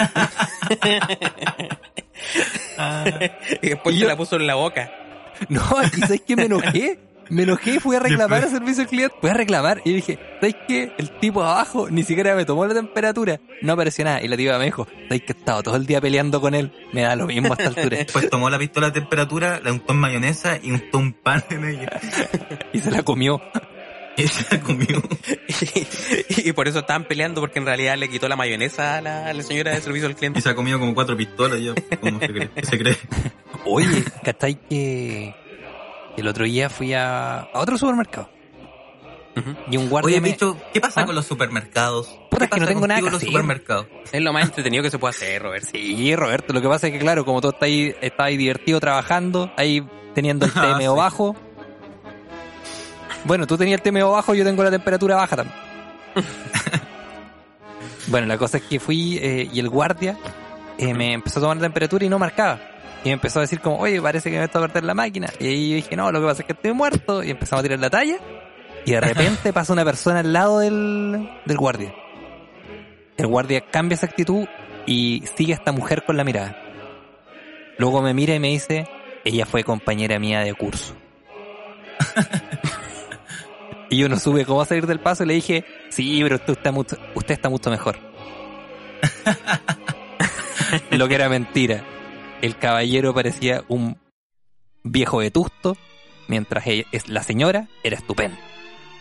Speaker 2: y después
Speaker 1: Y
Speaker 2: se
Speaker 1: yo-
Speaker 2: la puso en la boca. (laughs)
Speaker 1: No, y ¿sabes qué? Me enojé. Me enojé, fui a reclamar al servicio al cliente. Fui a reclamar y dije, ¿sabes qué? El tipo abajo ni siquiera me tomó la temperatura. No apareció nada. Y la tía me dijo, ¿sabes que he estado todo el día peleando con él? Me da lo mismo a esta altura. (laughs)
Speaker 3: Después tomó la pistola de temperatura, la untó en mayonesa y untó un pan en ella. (laughs)
Speaker 1: Y se la comió. (laughs)
Speaker 3: Y se la comió.
Speaker 2: y, y por eso estaban peleando porque en realidad le quitó la mayonesa a la, a la señora de servicio al
Speaker 3: Y
Speaker 2: cliente.
Speaker 3: se ha comido como cuatro pistolas yo. ¿Cómo se cree? ¿Qué se cree?
Speaker 1: Oye, ¿cachai que el otro día fui a, a otro supermercado? Y un guardia
Speaker 3: Oye,
Speaker 1: me...
Speaker 3: bicho, ¿qué pasa
Speaker 1: ¿Ah?
Speaker 3: con los supermercados?
Speaker 1: Puta,
Speaker 3: ¿Qué
Speaker 1: es que no tengo nada que
Speaker 3: los
Speaker 1: hacer.
Speaker 3: supermercados?
Speaker 2: Es lo más entretenido que se puede hacer, Robert.
Speaker 1: Sí, Roberto, lo que pasa es que claro, como tú estás ahí, estás ahí divertido trabajando, ahí teniendo el (laughs)
Speaker 3: Ah,
Speaker 1: TMO
Speaker 3: sí.
Speaker 1: bajo. Bueno, tú tenías el TMO bajo, yo tengo la temperatura baja también. (laughs) bueno, la cosa es que fui eh, y el guardia eh, me empezó a tomar la temperatura y no marcaba. Y me empezó a decir como, oye, parece que me está a perder la máquina. Y ahí yo dije, no, lo que pasa es que estoy muerto. Y empezamos a tirar la talla. Y de (laughs) repente pasa una persona al lado del, del guardia. El guardia cambia esa actitud y sigue a esta mujer con la mirada. Luego me mira y me dice, ella fue compañera mía de curso. (laughs) y yo no supe cómo salir del paso y le dije, sí, pero usted está mucho, usted está mucho mejor. (laughs) Lo que era mentira. El caballero parecía un viejo vetusto, mientras ella- es- la señora era estupenda,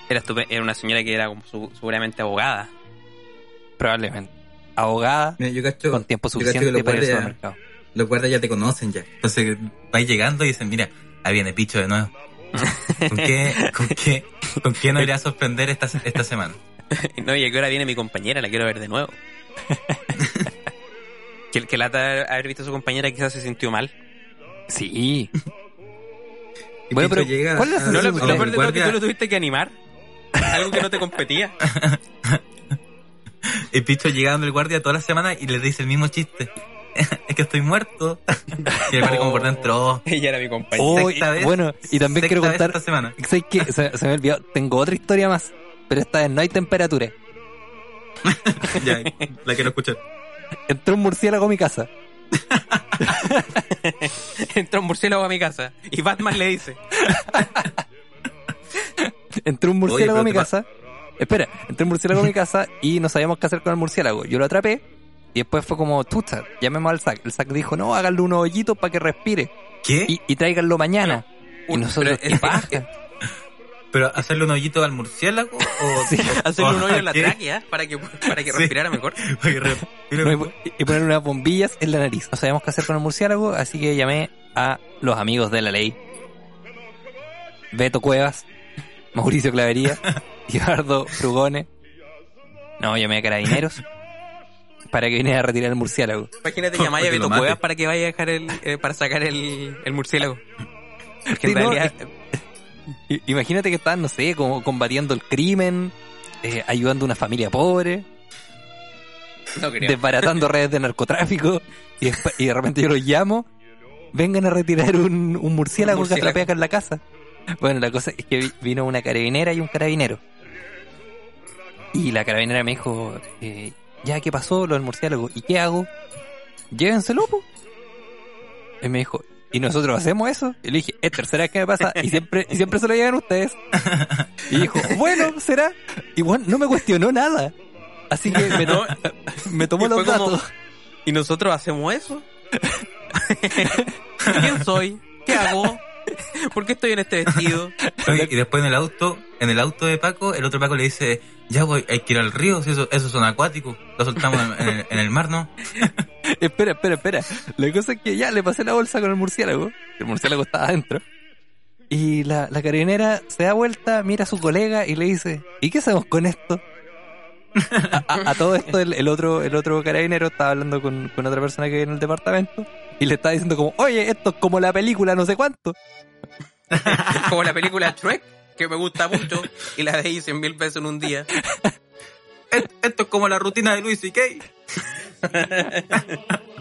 Speaker 2: Era, estupe- era una señora que era como su- seguramente abogada.
Speaker 1: probablemente. Abogada,
Speaker 3: Mira, yo cacho,
Speaker 1: con tiempo
Speaker 3: yo cacho que
Speaker 1: suficiente para ir al
Speaker 3: guardias,
Speaker 1: supermercado.
Speaker 3: los guardias ya te conocen ya. Entonces vais llegando y dicen, mira, ahí viene Picho de nuevo. (laughs) ¿Con qué, con qué, con qué nos irá a sorprender esta, esta semana? (laughs)
Speaker 2: no, y a qué hora viene mi compañera, la quiero ver de nuevo. (laughs) que el que lata haber visto a su compañera quizás se sintió mal.
Speaker 1: Sí. (laughs) Bueno, pero,
Speaker 3: llega
Speaker 1: ¿cuál es la
Speaker 2: No, lo, lo
Speaker 1: de
Speaker 2: peor
Speaker 1: ustedes?
Speaker 2: de todo que tú lo tuviste que animar. (laughs) Algo que no te competía. (laughs)
Speaker 3: El Picho llega donde el guardia todas las semanas y le dice el mismo chiste. es que estoy muerto. y el guardia como por dentro, oh,
Speaker 2: Ella era mi compañera.
Speaker 1: Oh, y-
Speaker 3: vez,
Speaker 1: bueno, y también quiero contar,
Speaker 3: esta semana.
Speaker 1: ¿sabes qué? Se, se me olvidó, tengo otra historia más, pero esta vez no hay temperatura.
Speaker 3: ya, la quiero escuchar.
Speaker 1: Entró un murciélago a mi casa. (laughs)
Speaker 2: Entró un murciélago a mi casa y Batman le dice:
Speaker 1: Entró un murciélago a mi casa. Espera, entró un murciélago a mi casa y no sabíamos qué hacer con el murciélago. Yo lo atrapé Y después fue como, tuta, llamemos al SAC. El SAC dijo, no, háganle unos hoyitos para que respire.
Speaker 3: ¿Qué?
Speaker 1: Y, y tráiganlo mañana. y nosotros,
Speaker 2: pero-
Speaker 1: ¿qué paja?
Speaker 3: ¿Pero hacerle un hoyito al murciélago? O, (laughs)
Speaker 1: Sí,
Speaker 2: Hacerle un hoyo en la
Speaker 3: ¿qué?
Speaker 2: tráquea para que, para que
Speaker 3: Sí.
Speaker 2: respirara mejor. (laughs)
Speaker 1: No, y poner unas bombillas en la nariz. No sabíamos qué hacer con el murciélago, así que llamé a los amigos de la ley. Beto Cuevas, (laughs) Mauricio Clavería, Eduardo Frugone. No, llamé a carabineros para que viniera a retirar el murciélago.
Speaker 2: Imagínate
Speaker 3: Para
Speaker 2: llamar a Beto. Cuevas para que vaya a dejar el, eh, para sacar el, el murciélago. Porque en
Speaker 1: no,
Speaker 2: realidad,
Speaker 1: Imagínate que estaban, no sé, como combatiendo el crimen, eh, ayudando a una familia pobre,
Speaker 2: no
Speaker 1: desbaratando (laughs) redes de narcotráfico, y, de repente yo los llamo, vengan a retirar un, un murciélago, que acá en la casa. Bueno, la cosa es que vi- vino una carabinera y un carabinero. Y la carabinera me dijo, eh, ya, ¿qué pasó? Lo del murciélago. ¿Y qué hago? Llévenselo, po. Y me dijo, ¿y nosotros hacemos eso? Y le dije, es tercera vez que me pasa y siempre, y siempre se lo llevan ustedes. Y dijo, bueno, será. Igual no me cuestionó nada. Así que me, to- me tomó
Speaker 2: Y
Speaker 1: los
Speaker 2: como-
Speaker 1: datos.
Speaker 2: ¿Y nosotros hacemos eso? (laughs) ¿Quién soy? ¿Qué hago? (laughs) ¿Por qué estoy en este vestido?
Speaker 3: Oye, y después en el auto, en el auto de Paco, el otro Paco le dice, ya voy, hay que ir al río, si eso, esos son acuáticos, lo soltamos en, en el, en el mar, ¿no? (laughs)
Speaker 1: Espera, espera, espera. La cosa es que ya le pasé la bolsa con el murciélago. El murciélago estaba adentro. Y la, la carabinera se da vuelta, mira a su colega y le dice, ¿y qué hacemos con esto? A, a- a todo esto el, el otro el otro carabinero estaba hablando con, con otra persona que hay en el departamento y le estaba diciendo como, oye, esto es como la película no sé cuánto.
Speaker 2: Como la película Shrek, que me gusta mucho y la veí cien mil veces en un día.
Speaker 3: Esto es como la rutina de Luis y Kay.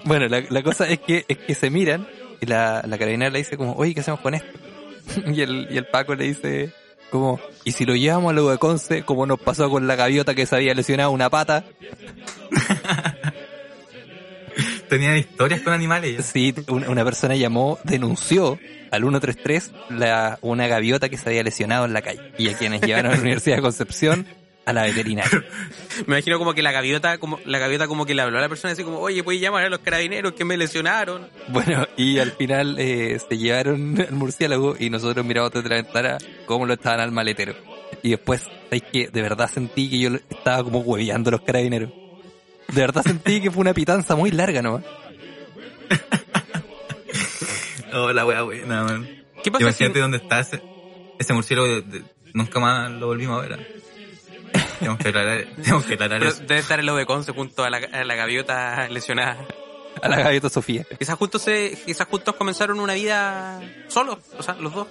Speaker 1: Bueno, la, la cosa es que, es que se miran y la, la carabinera le dice como, oye, ¿qué hacemos con esto? (laughs) y, el, y el Paco le dice como, ¿y si lo llevamos a lo de Conce, como nos pasó con la gaviota que se había lesionado una pata?
Speaker 3: Tenían historias con animales. ya.
Speaker 1: Sí, una, una persona llamó, denunció al 133 la, una gaviota que se había lesionado en la calle y a quienes llevaron a la (laughs) Universidad de Concepción a la veterinaria.
Speaker 2: Me imagino como que la gaviota, como, la gaviota como que le habló a la persona así como, oye, puedes llamar a los carabineros que me lesionaron.
Speaker 1: Bueno, y al final eh, se llevaron al murciélago y nosotros miramos desde la ventana cómo lo estaban al maletero. Y después, es que de verdad sentí que yo estaba como hueveando a los carabineros. De verdad sentí que fue una pitanza muy larga nomás. (laughs)
Speaker 3: Oh, la wea buena, man.
Speaker 2: ¿Qué pasa si,
Speaker 3: Imagínate dónde está ese, ese murciélago, de- de- nunca más lo volvimos a ver. ¿eh? Tenemos que aclarar, (laughs) tenemos que aclarar
Speaker 2: pero
Speaker 3: eso.
Speaker 2: debe estar el lobo de Conce junto a la, a la gaviota lesionada?
Speaker 1: A la gaviota Sofía.
Speaker 2: Quizás justo se, quizás juntos comenzaron una vida solos, o sea, los dos,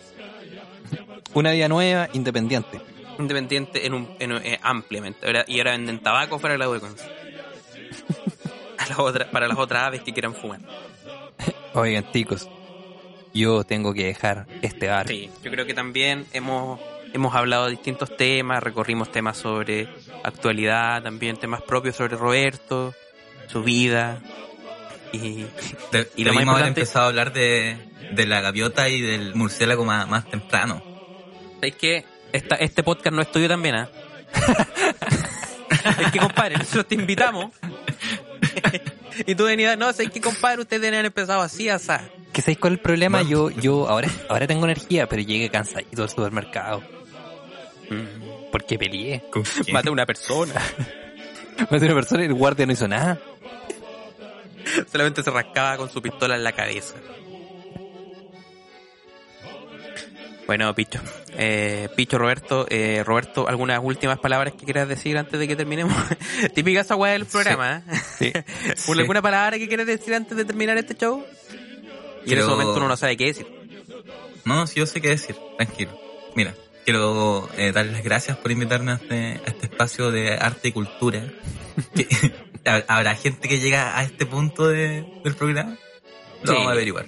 Speaker 1: Una vida nueva, independiente.
Speaker 2: independiente en un, en un- eh, ampliamente. Y ahora venden tabaco para el lobo de Conce. A las otras- para las otras aves que quieran fumar. (laughs)
Speaker 1: Oigan, chicos, yo tengo que dejar este bar.
Speaker 2: Sí, yo creo que también hemos, hemos hablado de distintos temas, recorrimos temas sobre actualidad, también temas propios sobre Roberto, su vida. Y (laughs)
Speaker 3: De-
Speaker 2: y lo más
Speaker 3: haber empezado a hablar de, de la gaviota y del murciélago más, más temprano.
Speaker 2: es que esta, este podcast no es tuyo también, ¿ah? (laughs) es que, compadre, nosotros te invitamos. (laughs) y tú venías, no, es que, compadre, ustedes haber empezado así, asá.
Speaker 1: ¿Qué sabéis cuál es el problema? Yo, yo ahora, ahora tengo energía, pero llegué cansadito al supermercado.
Speaker 2: Mm.
Speaker 1: Porque peleé.
Speaker 2: Maté a una persona. (laughs)
Speaker 1: Maté a una persona y el guardia no hizo nada.
Speaker 2: Solamente se rascaba con su pistola en la cabeza. Bueno, Picho. Eh, Picho, Roberto. Eh, Roberto, ¿algunas últimas palabras que quieras decir antes de que terminemos? (laughs) Típica esa del programa. ¿eh?
Speaker 1: Sí. (laughs)
Speaker 2: ¿Por ¿Alguna palabra que quieras decir antes de terminar este show? Y en ese momento uno no sabe qué decir.
Speaker 3: No, sí, yo sé qué decir, tranquilo. Mira, quiero eh, darles las gracias por invitarme a este, a este espacio de arte y cultura. (laughs) Que- ¿hab- ¿Habrá gente que llega a este punto de- del programa? Lo vamos a averiguar.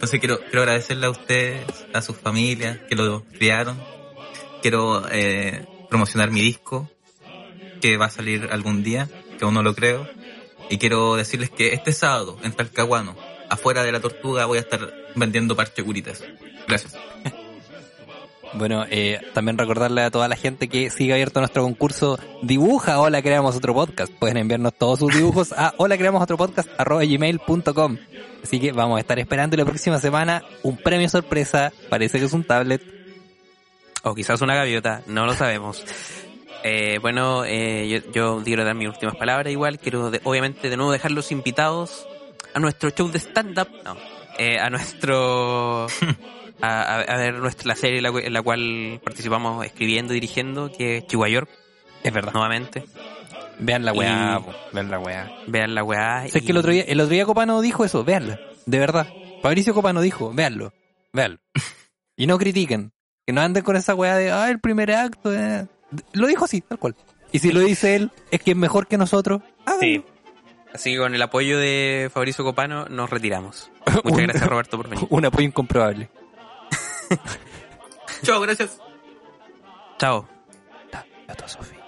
Speaker 3: Entonces quiero, quiero agradecerle a ustedes, a sus familias que lo criaron. Quiero eh, promocionar mi disco, que va a salir algún día, que aún no lo creo. Y quiero decirles que este sábado, en Talcahuano, afuera de la Tortuga, voy a estar vendiendo parche curitas. Gracias. (laughs)
Speaker 1: Bueno, eh, también recordarle a toda la gente que sigue abierto nuestro concurso Dibuja Hola Creamos Otro Podcast. Pueden enviarnos todos sus dibujos a hola creamos otro podcast arroba gmail.com. Así que vamos a estar esperando la próxima semana un premio sorpresa. Parece que es un tablet.
Speaker 2: O quizás una gaviota, no lo sabemos. Eh, bueno, eh, yo, yo quiero dar mis últimas palabras igual. Quiero de- obviamente de nuevo dejar los invitados a nuestro show de stand-up. No, eh, a nuestro... (laughs) A, ver nuestra, la serie en la, cu- en la cual participamos escribiendo y dirigiendo, que es Chihuahua York,
Speaker 1: Es verdad.
Speaker 2: nuevamente.
Speaker 1: Vean la weá,
Speaker 2: Y-
Speaker 1: vean la weá.
Speaker 2: Vean la weá.
Speaker 1: ¿Sabes
Speaker 2: y-
Speaker 1: que el otro día, el otro día Copano dijo eso? Veanla. De verdad. Fabricio Copano dijo, véanlo. Véanlo. y no critiquen. Que no anden con esa weá de, ah, el primer acto. eh". Lo dijo así, tal cual. Y si lo dice él, es que es mejor que nosotros. háganlo.
Speaker 2: Sí. Así que con el apoyo de Fabricio Copano nos retiramos. Muchas (laughs)
Speaker 1: Un-
Speaker 2: gracias Roberto por venir.
Speaker 1: Un apoyo incomprobable. (laughs)
Speaker 3: Chao, gracias.
Speaker 2: Chao.
Speaker 1: Gato Sofía.